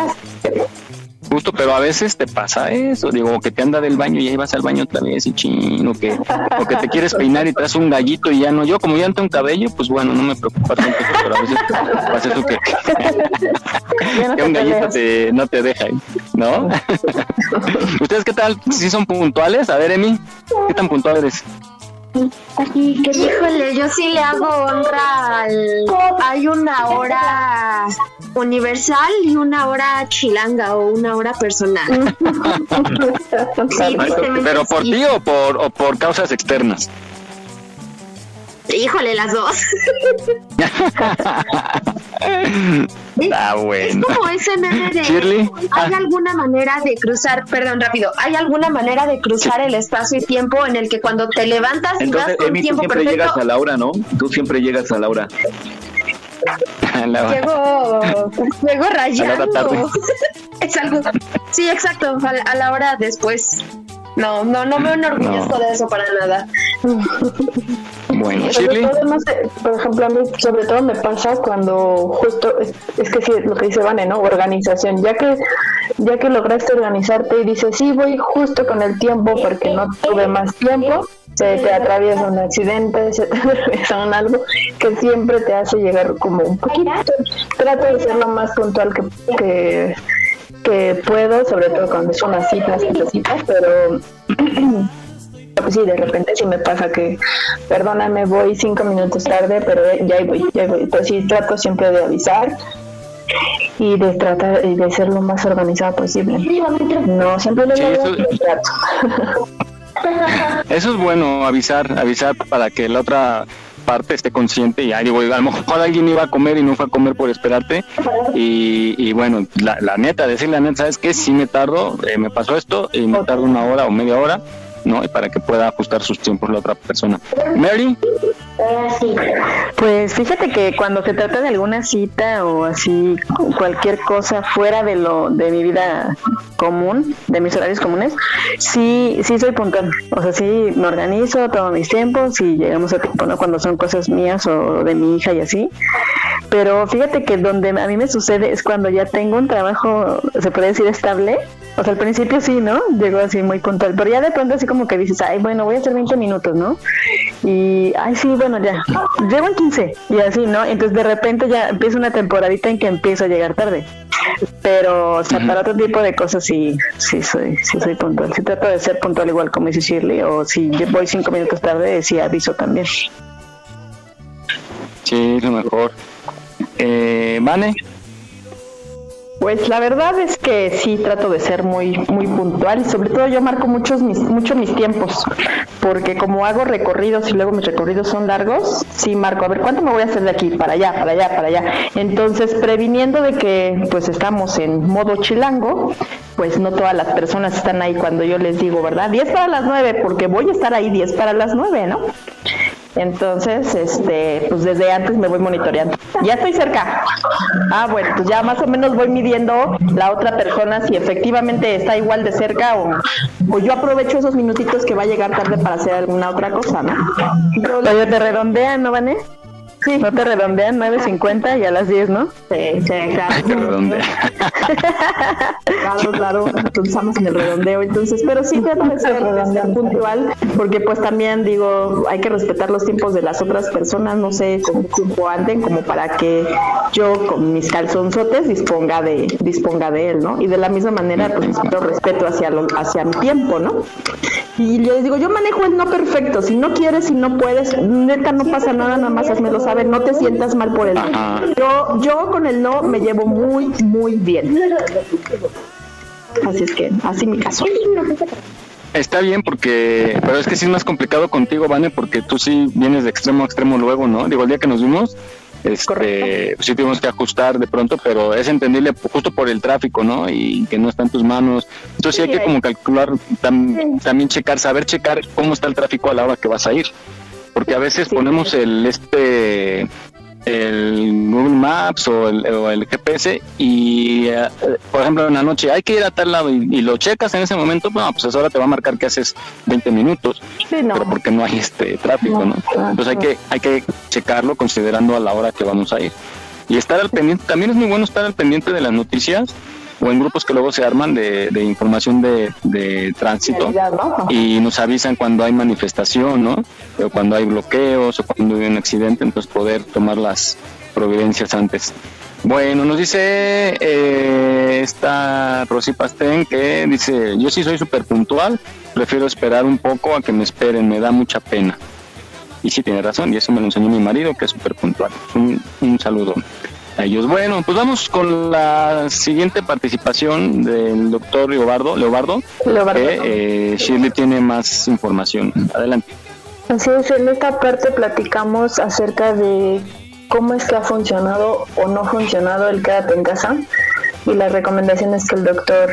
Justo, pero a veces te pasa eso, digo, que te anda del baño y ahí vas al baño otra vez y chino, que, o que te quieres peinar y traes un gallito y ya no. Yo, como ya no tengo cabello, pues bueno, no me preocupa tanto, pero a veces pasa eso que, que un gallito te, no te deja, ¿no? ¿Ustedes qué tal? ¿Sí son puntuales? A ver, Emi, ¿qué tan puntual eres? Híjole, yo sí le hago honra al... Hay una hora universal y una hora chilanga o una hora personal. Sí, tristemente ¿Pero por ti o por, o por causas externas? Híjole, las dos. Ah, Es bueno. como ese meme de Shirley, ¿Hay alguna manera de cruzar, perdón, rápido, hay alguna manera de cruzar el espacio y tiempo en el que cuando te levantas y Entonces, vas con Emi, tú tiempo siempre perfecto, llegas a la hora, ¿no? Tú siempre llegas a la hora. llego, llego rayando. es algo, sí, exacto, a la, a la hora después. No, no, no me enorgullezco de eso para nada. Bueno, Sobre todo, no sé, por ejemplo, a mí sobre todo me pasa cuando justo, es, es que sí, lo que dice Vane, ¿no? Organización, ya que ya que lograste organizarte y dices, sí, voy justo con el tiempo porque no tuve más tiempo, se te atraviesa un accidente, se te atraviesa un algo que siempre te hace llegar como un poquito. Trato de ser lo más puntual que, que, que puedo, sobre todo cuando son las citas, citas, citas, pero pues sí, de repente sí me pasa que, perdóname, voy cinco minutos tarde, pero ya ahí voy, ya voy. Pero sí trato siempre de avisar y de tratar de ser lo más organizado posible. No siempre lo Sí, logro, eso- pero trato. Eso es bueno, avisar, avisar para que la otra parte esté consciente y ay, digo, a lo mejor alguien iba a comer y no fue a comer por esperarte y, y bueno, la, la neta, decir la neta, ¿sabes qué? Si me tardo, eh, me pasó esto y me tardo una hora o media hora, ¿no? Y para que pueda ajustar sus tiempos la otra persona. Mary, Pues fíjate que cuando se trata de alguna cita o así cualquier cosa fuera de lo de mi vida común, de mis horarios comunes, sí sí soy puntual. O sea, sí me organizo, tomo mis tiempos y llegamos a tiempo, ¿no? Cuando son cosas mías o de mi hija y así. Pero fíjate que donde a mí me sucede es cuando ya tengo un trabajo, se puede decir estable. O sea, al principio sí, ¿no? Llego así muy puntual, pero ya de pronto así como que dices, ay, bueno, voy a hacer 20 minutos, ¿no? Y, ay, sí, bueno, ya, llego en 15 y así, ¿no? Entonces de repente ya empieza una temporadita en que empiezo a llegar tarde. Pero, o sea, para otro tipo de cosas sí, sí soy, sí soy puntual. Sí trato de ser puntual igual como dice Shirley, o si yo voy cinco minutos tarde, sí aviso también. Sí, lo mejor. Eh, Vane. Pues la verdad es que sí trato de ser muy muy puntual y sobre todo yo marco muchos mis, mucho mis tiempos porque como hago recorridos y luego mis recorridos son largos, sí marco a ver cuánto me voy a hacer de aquí para allá, para allá, para allá. Entonces previniendo de que pues estamos en modo chilango, pues no todas las personas están ahí cuando yo les digo, ¿verdad? 10 para las 9 porque voy a estar ahí 10 para las 9, ¿no? Entonces, este, pues desde antes me voy monitoreando. Ya estoy cerca. Ah, bueno, pues ya más o menos voy midiendo la otra persona si efectivamente está igual de cerca o, o yo aprovecho esos minutitos que va a llegar tarde para hacer alguna otra cosa, ¿no? Pero te redondean, ¿no, Vané? Sí. No te redondean 9.50 y a las 10, ¿no? Sí, sí, claro. claro, claro, pensamos en el redondeo, entonces, pero sí trato de ser puntual, porque pues también digo, hay que respetar los tiempos de las otras personas, no sé cómo tiempo anden, como para que yo con mis calzonzotes disponga de, disponga de él, ¿no? Y de la misma manera, pues yo respeto hacia, lo, hacia mi tiempo, ¿no? Y yo les digo, yo manejo el no perfecto, si no quieres, si no puedes, neta no pasa nada, nada más hazmelo saber, no te sientas mal por el no. Yo, yo con el no me llevo muy, muy bien. Así es que, así mi caso. Está bien porque, pero es que sí es más complicado contigo, Vane, porque tú sí vienes de extremo a extremo luego, ¿no? Digo, el día que nos vimos, este, sí tuvimos que ajustar de pronto, pero es entendible justo por el tráfico, ¿no? Y que no está en tus manos. Entonces sí hay que como calcular, tam- también checar, saber checar cómo está el tráfico a la hora que vas a ir. Porque a veces ponemos el este el Google Maps o el, o el GPS y eh, por ejemplo en la noche hay que ir a tal lado y, y lo checas en ese momento, bueno, pues ahora te va a marcar que haces 20 minutos, pero porque no hay este tráfico, ¿no? Entonces hay que hay que checarlo considerando a la hora que vamos a ir. Y estar al pendiente, también es muy bueno estar al pendiente de las noticias o en grupos que luego se arman de, de información de, de tránsito y nos avisan cuando hay manifestación, ¿no? O cuando hay bloqueos o cuando hay un accidente, entonces poder tomar las providencias antes. Bueno, nos dice eh, esta Rosy Pastén que dice, yo sí soy súper puntual, prefiero esperar un poco a que me esperen, me da mucha pena. Y sí tiene razón, y eso me lo enseñó mi marido, que es súper puntual. Un, un saludo a ellos. Bueno, pues vamos con la siguiente participación del doctor Leobardo, Leobardo, Leobardo. que eh, Shirley tiene más información. Adelante. Así es, en esta parte platicamos acerca de cómo es que ha funcionado o no funcionado el quédate en casa y las recomendaciones que el doctor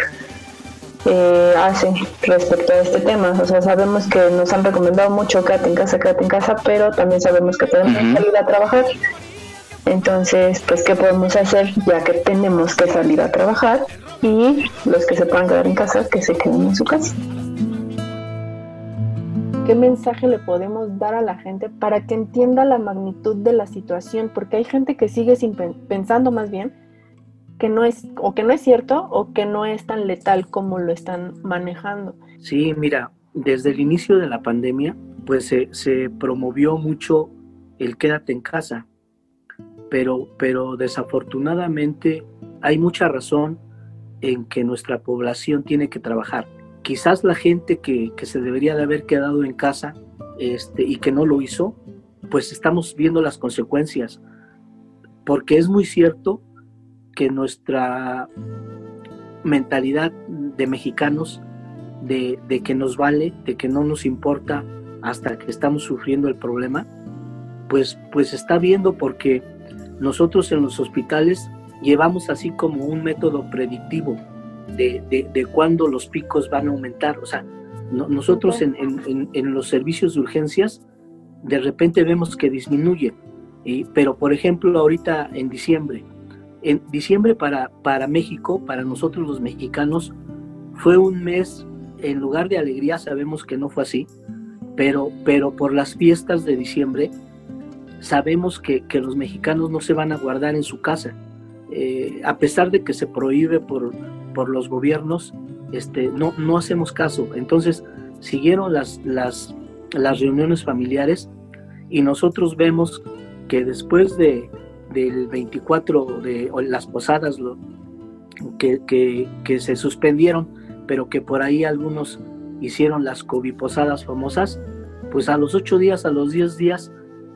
eh, hace respecto a este tema. O sea, sabemos que nos han recomendado mucho quédate en casa, quédate en casa, pero también sabemos que tenemos que salir a trabajar. Entonces, pues, ¿qué podemos hacer ya que tenemos que salir a trabajar? Y los que se puedan quedar en casa, que se queden en su casa. ¿Qué mensaje le podemos dar a la gente para que entienda la magnitud de la situación? Porque hay gente que sigue sin pen- pensando más bien que no es o que no es cierto o que no es tan letal como lo están manejando. Sí, mira, desde el inicio de la pandemia, pues se, se promovió mucho el quédate en casa, pero, pero desafortunadamente hay mucha razón en que nuestra población tiene que trabajar. Quizás la gente que, que se debería de haber quedado en casa este, y que no lo hizo, pues estamos viendo las consecuencias, porque es muy cierto que nuestra mentalidad de mexicanos de, de que nos vale, de que no nos importa hasta que estamos sufriendo el problema, pues, pues está viendo porque nosotros en los hospitales llevamos así como un método predictivo de, de, de cuándo los picos van a aumentar. O sea, no- nosotros en, en- en- en los servicios de urgencias de repente vemos que disminuye. Y, pero por ejemplo, ahorita en diciembre, en diciembre para, para México, para nosotros los mexicanos, fue un mes, en lugar de alegría, sabemos que no fue así, pero, pero por las fiestas de diciembre, sabemos que, que los mexicanos no se van a guardar en su casa. Eh, a pesar de que se prohíbe por, por los gobiernos, este, no, no hacemos caso. Entonces, siguieron las, las, las reuniones familiares y nosotros vemos que después de, del 24 de las posadas lo, que, que, que, se suspendieron, pero que por ahí algunos hicieron las posadas famosas, pues a los 8 días, a los 10 días,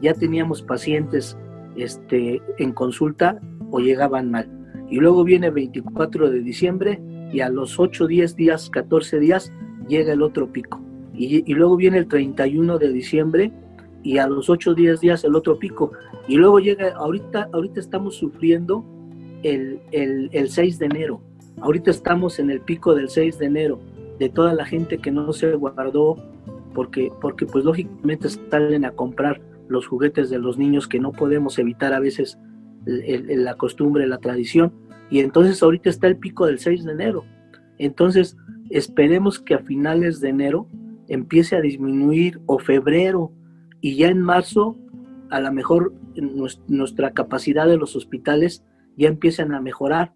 ya teníamos pacientes este, en consulta o llegaban mal. Y luego viene 24 de diciembre y a los 8, 10 días, 14 días, llega el otro pico. Y, y luego viene el 31 de diciembre y a los 8 10 días el otro pico. Y luego llega, ahorita, ahorita estamos sufriendo el, el, el 6 de enero. Ahorita estamos en el pico del 6 de enero, de toda la gente que no se guardó, porque, porque pues lógicamente salen a comprar los juguetes de los niños que no podemos evitar a veces la costumbre, la tradición. Y entonces ahorita está el pico del 6 de enero. Entonces esperemos que a finales de enero empiece a disminuir o febrero y ya en marzo a lo mejor nuestra capacidad de los hospitales ya empiezan a mejorar.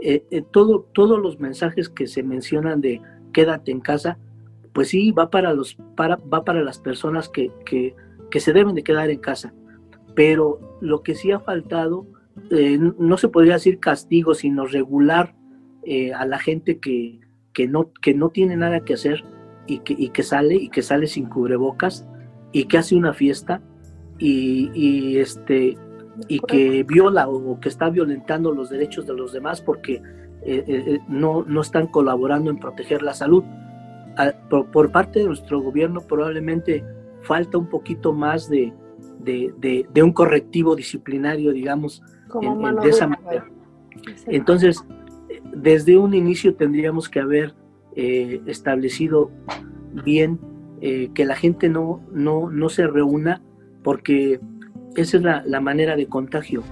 Eh, eh, todo, todos los mensajes que se mencionan de quédate en casa, pues sí, va para, los, para, va para las personas que, que se deben de quedar en casa. Pero lo que sí ha faltado, eh, no se podría decir castigo, sino regular eh, a la gente que, que, no, que no tiene nada que hacer y que, que sale y que sale sin cubrebocas y que hace una fiesta y, este y que viola o que está violentando los derechos de los demás porque eh, no, no están colaborando en proteger la salud. A, por, por, parte de nuestro gobierno probablemente falta un poquito más de, de, de, de un correctivo disciplinario, digamos, en, en, de esa manera. Entonces, desde un inicio tendríamos que haber eh, establecido bien eh, que la gente no, no, no se reúna porque esa es la, la manera de contagio.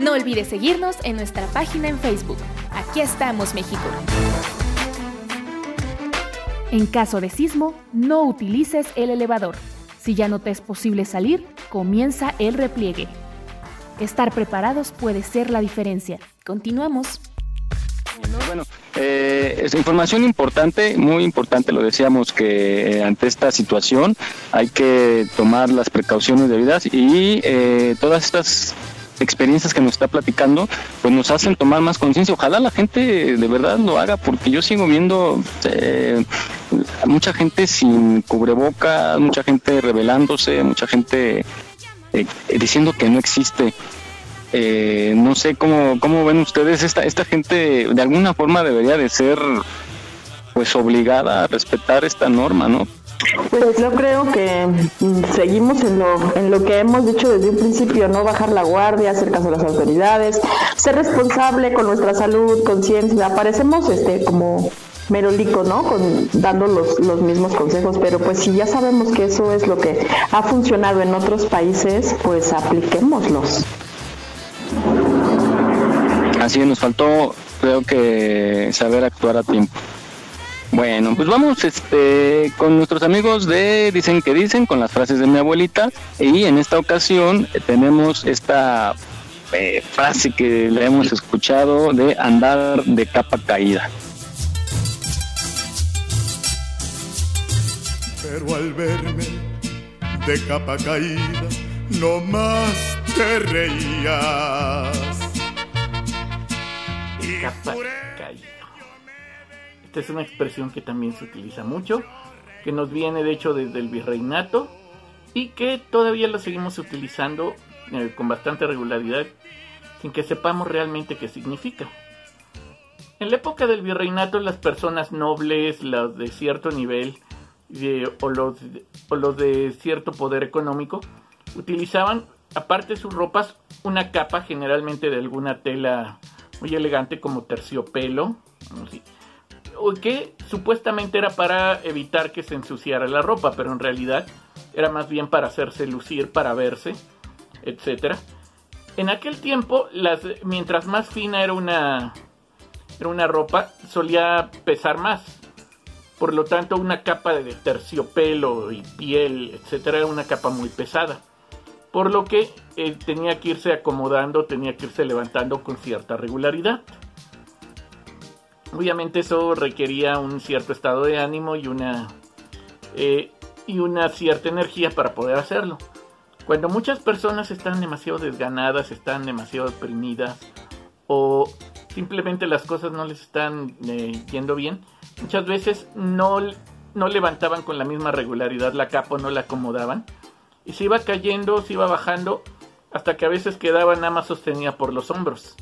No olvides seguirnos en nuestra página en Facebook. Aquí estamos, México. En caso de sismo, no utilices el elevador. Si ya no te es posible salir, comienza el repliegue. Estar preparados puede ser la diferencia. Continuamos. Bueno, eh, es información importante, muy importante, lo decíamos que eh, ante esta situación hay que tomar las precauciones debidas y eh, todas estas experiencias que nos está platicando, pues nos hacen tomar más conciencia. Ojalá la gente de verdad lo haga, porque yo sigo viendo eh, mucha gente sin cubreboca, mucha gente rebelándose, mucha gente eh, diciendo que no existe. Eh, no sé cómo, cómo ven ustedes, esta, esta gente de alguna forma debería de ser pues obligada a respetar esta norma, ¿no? Pues yo creo que seguimos en lo, en lo que hemos dicho desde un principio, no bajar la guardia, hacer caso a las autoridades, ser responsable con nuestra salud, conciencia. Parecemos este como merolico, ¿no? Con, dando los, los mismos consejos, pero pues si ya sabemos que eso es lo que ha funcionado en otros países, pues apliquémoslos. Así nos faltó, creo que saber actuar a tiempo. Bueno, pues vamos este, con nuestros amigos de Dicen que Dicen, con las frases de mi abuelita. Y en esta ocasión tenemos esta eh, frase que le hemos escuchado de andar de capa caída. Pero al verme de capa caída, no más te reías. Y. Es una expresión que también se utiliza mucho, que nos viene de hecho desde el virreinato y que todavía lo seguimos utilizando eh, con bastante regularidad sin que sepamos realmente qué significa. En la época del virreinato las personas nobles, las de cierto nivel eh, o, los, o los de cierto poder económico utilizaban, aparte de sus ropas, una capa generalmente de alguna tela muy elegante como terciopelo, que supuestamente era para evitar que se ensuciara la ropa, pero en realidad era más bien para hacerse lucir, para verse, etc. En aquel tiempo, las, mientras más fina era una, era una ropa, solía pesar más. Por lo tanto, una capa de terciopelo y piel, etcétera, era una capa muy pesada. Por lo que eh, tenía que irse acomodando, tenía que irse levantando con cierta regularidad. Obviamente eso requería un cierto estado de ánimo y una, eh, y una cierta energía para poder hacerlo. Cuando muchas personas están demasiado desganadas, están demasiado deprimidas o simplemente las cosas no les están eh, yendo bien, muchas veces no, no levantaban con la misma regularidad la capa o no la acomodaban y se iba cayendo, se iba bajando hasta que a veces quedaba nada más sostenida por los hombros.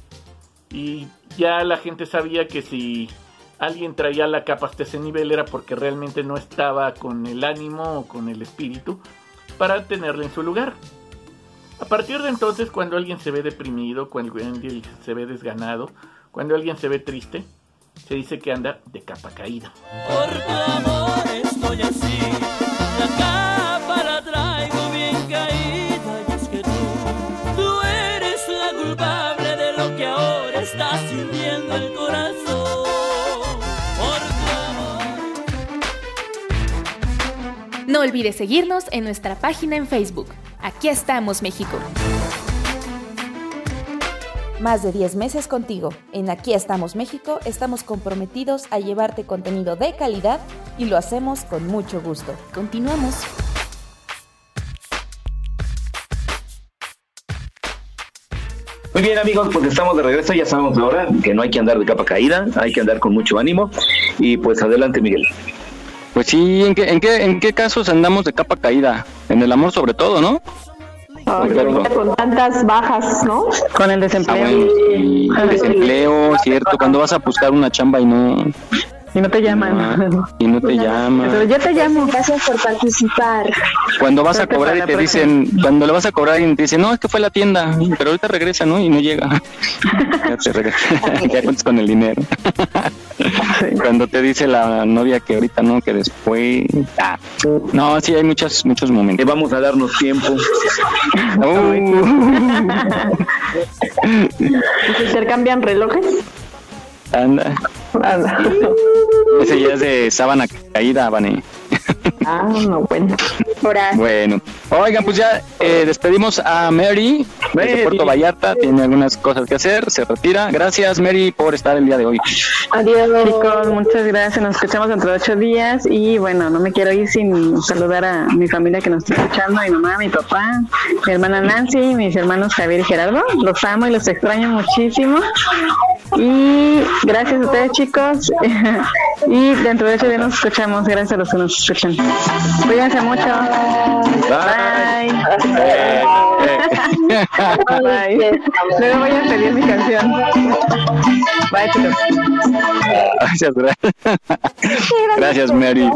Y ya la gente sabía que si alguien traía la capa hasta ese nivel era porque realmente no estaba con el ánimo o con el espíritu para tenerla en su lugar. A partir de entonces, cuando alguien se ve deprimido, cuando alguien se ve desganado, cuando alguien se ve triste, se dice que anda de capa caída. Por tu estoy así, la No olvides seguirnos en nuestra página en Facebook. Aquí estamos, México. Más de 10 meses contigo. En Aquí estamos México estamos comprometidos a llevarte contenido de calidad y lo hacemos con mucho gusto. Continuamos. Muy bien amigos, pues estamos de regreso, ya sabemos ahora que no hay que andar de capa caída, hay que andar con mucho ánimo y pues adelante Miguel. Pues sí, ¿en qué, en qué, en qué casos andamos de capa caída? En el amor sobre todo, ¿no? Con tantas bajas, ¿no? Con el Ah, desempleo. bueno, sí, el desempleo, cierto, cuando vas a buscar una chamba y no, Y no te llaman. ah, y no te Pero llaman. yo te llamo. Gracias por participar. Cuando vas a Creo que cobrar y te dicen, cuando le vas a cobrar y te dicen, no, es que fue a la tienda, pero ahorita regresa, ¿no? Y no llega. ya te regresa, ya cuentas con el dinero. Cuando te dice la novia que ahorita no, que después. Ah, no, sí, hay muchos, muchos momentos. Eh, vamos a darnos tiempo. ¿Y se intercambian relojes? Anda. Anda. Ese ya es de sábana caída, Vane. Ah, no, bueno. Bueno, oigan, pues ya eh, despedimos a Mary desde Puerto Vallarta. Tiene algunas cosas que hacer, se retira. Gracias, Mary, por estar el día de hoy. Adiós. Chicos, muchas gracias. Nos escuchamos dentro de ocho días. Y bueno, no me quiero ir sin saludar a mi familia que nos está escuchando: mi mamá, mi papá, mi hermana Nancy, mis hermanos Javier y Gerardo. Los amo y los extraño muchísimo. Y gracias a ustedes, chicos. y dentro de ocho días nos escuchamos. Gracias a los que nos escuchan. Cuídense mucho. Bye. Bye. Luego voy a pedir mi canción. Bye, chicos. Gracias, gracias. Gracias, Mary.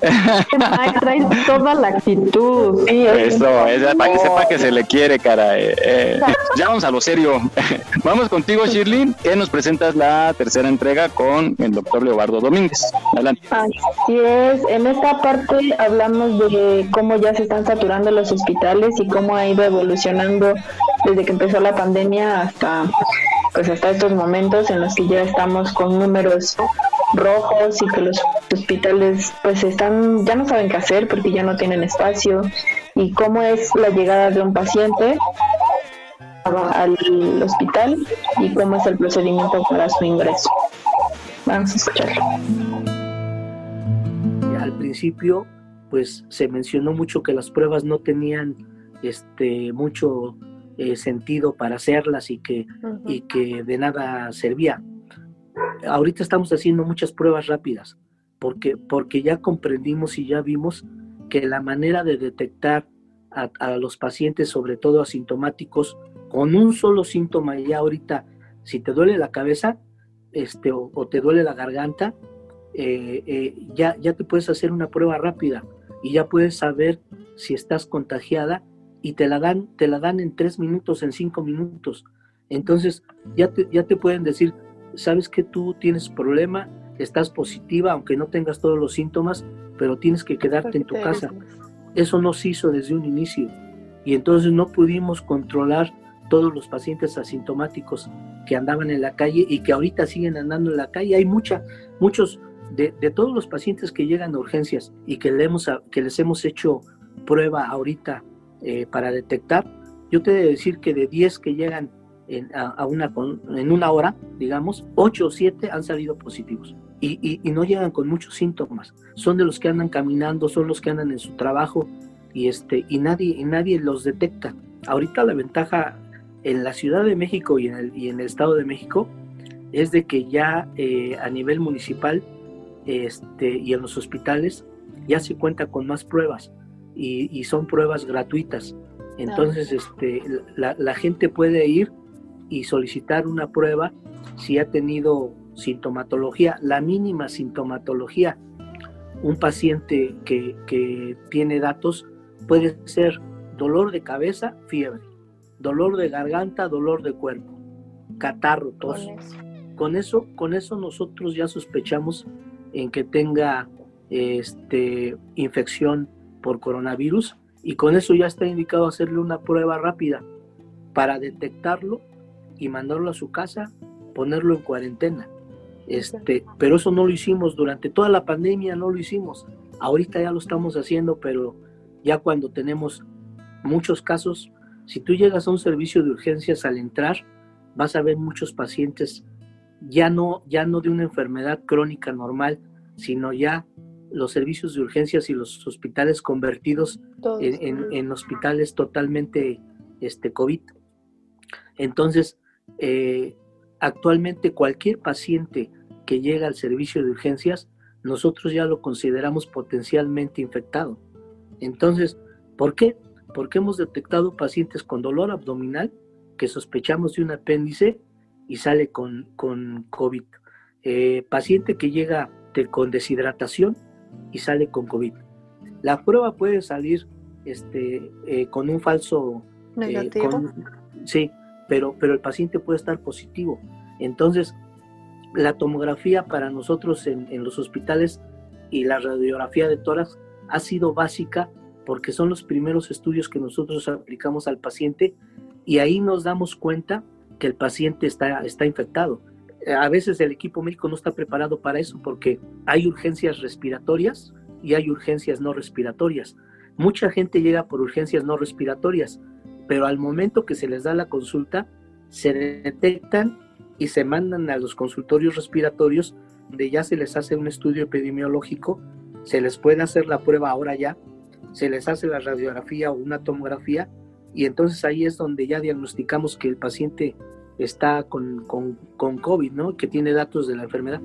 Ay, traes toda la actitud. Sí, Eso, es para que sepa que se le quiere, cara. eh, eh. Ya vamos a lo serio. Vamos contigo, Shirley, que nos presentas la tercera entrega con el doctor Leobardo Domínguez. Adelante. Así es, en esta parte hablamos de cómo ya se están saturando los hospitales y cómo ha ido evolucionando desde que empezó la pandemia hasta pues hasta estos momentos en los que ya estamos con números rojos y que los hospitales pues están ya no saben qué hacer porque ya no tienen espacio y cómo es la llegada de un paciente al hospital y cómo es el procedimiento para su ingreso. Vamos a escucharlo. al principio pues se mencionó mucho que las pruebas no tenían este mucho eh, sentido para hacerlas y que, y que de nada servía. Ahorita estamos haciendo muchas pruebas rápidas porque, porque ya comprendimos y ya vimos que la manera de detectar a, los pacientes, sobre todo asintomáticos, con un solo síntoma ya ahorita, si te duele la cabeza este, o, o te duele la garganta, eh, eh, ya, ya te puedes hacer una prueba rápida y ya puedes saber si estás contagiada y te la dan, te la dan en tres minutos, en cinco minutos. Entonces ya te, ya te pueden decir, sabes que tú tienes problema, estás positiva, aunque no tengas todos los síntomas, pero tienes que quedarte en tu casa. Eso no se hizo desde un inicio y entonces no pudimos controlar todos los pacientes asintomáticos que andaban en la calle y que ahorita siguen andando en la calle. Hay mucha, muchos de, todos los pacientes que llegan a urgencias y que, le hemos, que les hemos hecho prueba ahorita eh, para detectar, yo te debo decir que de 10 que llegan en, a, una, en una hora, digamos, 8 o 7 han salido positivos. Y, y, no llegan con muchos síntomas. Son de los que andan caminando, son los que andan en su trabajo y, este, y, nadie, y nadie los detecta. Ahorita la ventaja en la Ciudad de México y en el, y en el Estado de México es de que ya eh, a nivel municipal este, y en los hospitales ya se cuenta con más pruebas y, y son pruebas gratuitas. Entonces este, la, la, gente puede ir y solicitar una prueba si ha tenido sintomatología, la mínima sintomatología. Un paciente que, que tiene datos puede ser dolor de cabeza, fiebre dolor de garganta, dolor de cuerpo, catarro, tos. Con eso, con eso nosotros ya sospechamos en que tenga este, infección por coronavirus y con eso ya está indicado hacerle una prueba rápida para detectarlo y mandarlo a su casa, ponerlo en cuarentena. Este, pero eso no lo hicimos durante toda la pandemia, no lo hicimos. Ahorita ya lo estamos haciendo, pero ya cuando tenemos muchos casos, si tú llegas a un servicio de urgencias al entrar, vas a ver muchos pacientes ya no, ya no de una enfermedad crónica normal, sino ya los servicios de urgencias y los hospitales convertidos en, hospitales totalmente este, COVID. Entonces, eh, actualmente cualquier paciente que llega al servicio de urgencias, nosotros ya lo consideramos potencialmente infectado. Entonces, ¿por qué? porque hemos detectado pacientes con dolor abdominal que sospechamos de un apéndice y sale con, con COVID. Eh, paciente que llega con deshidratación y sale con COVID. La prueba puede salir este, eh, con un falso... Negativo. sí, pero, pero el paciente puede estar positivo. Entonces, la tomografía para nosotros en, en los hospitales y la radiografía de tórax ha sido básica porque son los primeros estudios que nosotros aplicamos al paciente y ahí nos damos cuenta que el paciente está, está infectado. A veces el equipo médico no está preparado para eso porque hay urgencias respiratorias y hay urgencias no respiratorias. Mucha gente llega por urgencias no respiratorias, pero al momento que se les da la consulta, se detectan y se mandan a los consultorios respiratorios donde ya se les hace un estudio epidemiológico, se les puede hacer la prueba ahora ya se les hace la radiografía o una tomografía y entonces ahí es donde ya diagnosticamos que el paciente está con, con, COVID, ¿no? Que tiene datos de la enfermedad.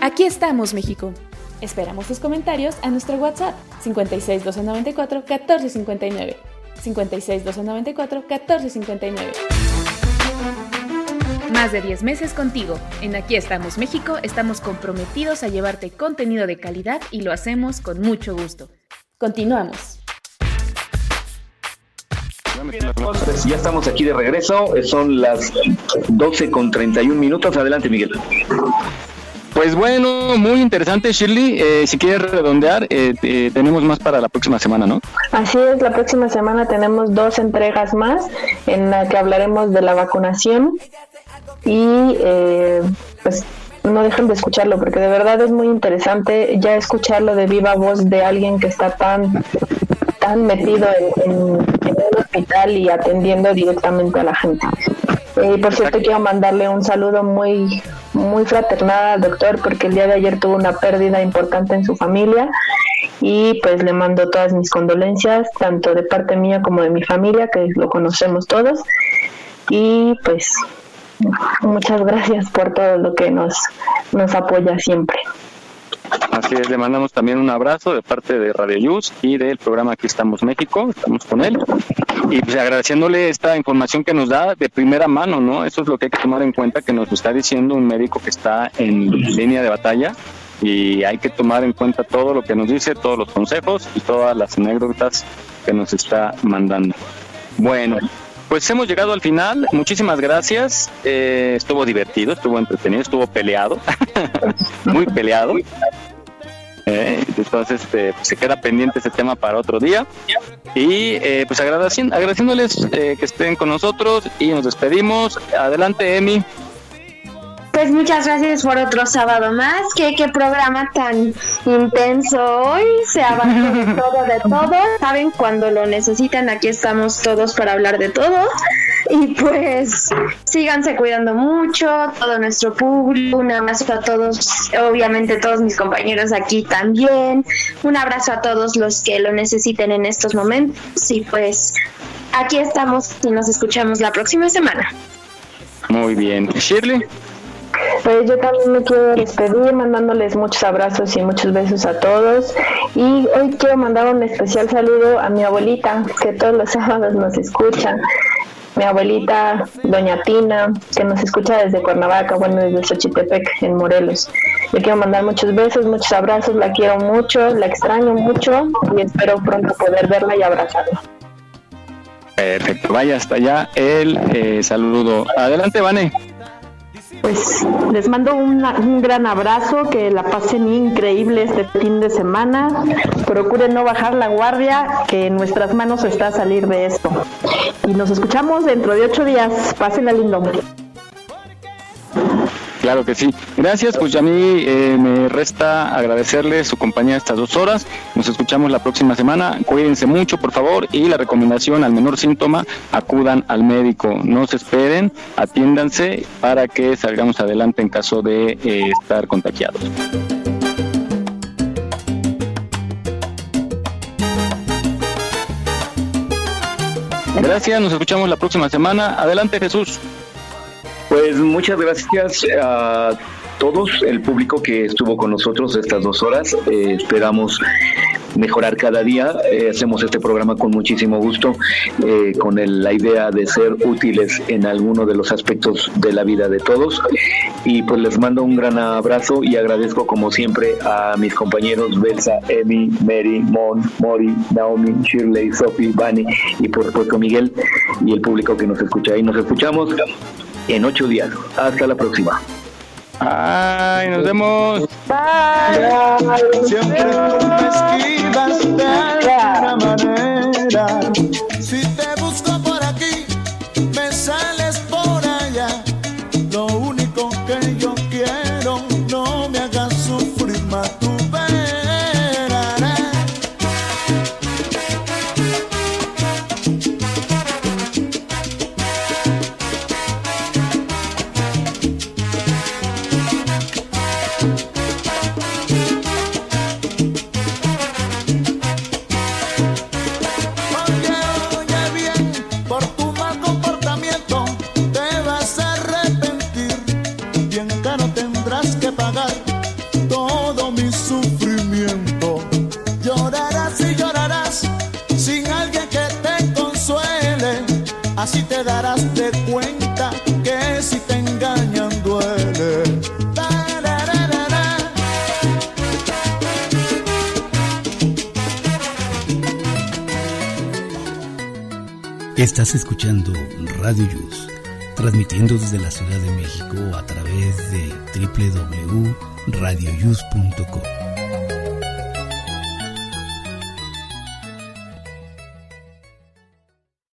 Aquí estamos, México. Esperamos tus comentarios a nuestro WhatsApp 56 294 1459. 56 294 1459. Más de 10 meses contigo. En Aquí estamos México estamos comprometidos a llevarte contenido de calidad y lo hacemos con mucho gusto. Continuamos. Ya estamos aquí de regreso, son las 12 con 31 minutos. Adelante, Miguel. Pues bueno, muy interesante, Shirley. Eh, si quieres redondear, eh, eh, tenemos más para la próxima semana, ¿no? Así es, la próxima semana tenemos dos entregas más en la que hablaremos de la vacunación y eh, pues no dejen de escucharlo porque de verdad es muy interesante ya escucharlo de viva voz de alguien que está tan tan metido en, un hospital y atendiendo directamente a la gente. Y por cierto quiero mandarle un saludo muy muy fraternal al doctor porque el día de ayer tuvo una pérdida importante en su familia y pues le mando todas mis condolencias tanto de parte mía como de mi familia que lo conocemos todos y pues Muchas gracias por todo lo que nos, nos apoya siempre. Así es, le mandamos también un abrazo de parte de Radio Luz y del programa Aquí estamos México, estamos con él. Y pues agradeciéndole esta información que nos da de primera mano, ¿no? Eso es lo que hay que tomar en cuenta, que nos está diciendo un médico que está en línea de batalla y hay que tomar en cuenta todo lo que nos dice, todos los consejos y todas las anécdotas que nos está mandando. Bueno, pues hemos llegado al final. Muchísimas gracias. Eh, estuvo divertido, estuvo entretenido, estuvo peleado, muy peleado. Eh, entonces este, se queda pendiente ese tema para otro día. Y eh, pues agradeciendo, agradeciéndoles eh, que estén con nosotros y nos despedimos. Adelante, Emi. Pues muchas gracias por otro sábado más. Qué, qué programa tan intenso hoy. Se abarcó de todo, de todo. Saben, cuando lo necesitan, aquí estamos todos para hablar de todo. Y pues síganse cuidando mucho, todo nuestro público. Un abrazo a todos, obviamente todos mis compañeros aquí también. Un abrazo a todos los que lo necesiten en estos momentos. Y pues aquí estamos y nos escuchamos la próxima semana. Muy bien. Shirley. Pues yo también me quiero despedir mandándoles muchos abrazos y muchos besos a todos. Y hoy quiero mandar un especial saludo a mi abuelita, que todos los sábados nos escucha. Mi abuelita, doña Tina, que nos escucha desde Cuernavaca, bueno, desde Xochitepec, en Morelos. Le quiero mandar muchos besos, muchos abrazos, la quiero mucho, la extraño mucho y espero pronto poder verla y abrazarla. Perfecto, vaya hasta allá el eh, saludo. Adelante, Vane. Pues les mando un gran abrazo, que la pasen increíble este fin de semana. Procuren no bajar la guardia, que en nuestras manos está salir de esto. Y nos escuchamos dentro de ocho días. Pásenla lindo. Claro que sí. Gracias, pues a mí eh, me resta agradecerle su compañía estas dos horas. Nos escuchamos la próxima semana. Cuídense mucho, por favor, y la recomendación al menor síntoma, acudan al médico. No se esperen, atiéndanse para que salgamos adelante en caso de eh, estar contagiados. Gracias, nos escuchamos la próxima semana. Adelante, Jesús. Pues muchas gracias a todos, el público que estuvo con nosotros estas dos horas. Eh, esperamos mejorar cada día. Eh, hacemos este programa con muchísimo gusto, eh, con el- la idea de ser útiles en alguno de los aspectos de la vida de todos. Y pues les mando un gran abrazo y agradezco como siempre a mis compañeros Belsa, Emi, Mary, Mon, Mori, Naomi, Shirley, Sophie, Bani y por supuesto Miguel y el público que nos escucha. Y nos escuchamos en ocho días. Hasta la próxima. Ay, nos vemos. Siempre tú me esquivas de alguna manera. Si te Así te darás de cuenta que si te engañan duele. Estás escuchando Radio Yus, transmitiendo desde la Ciudad de México a través de www.radioyus.com.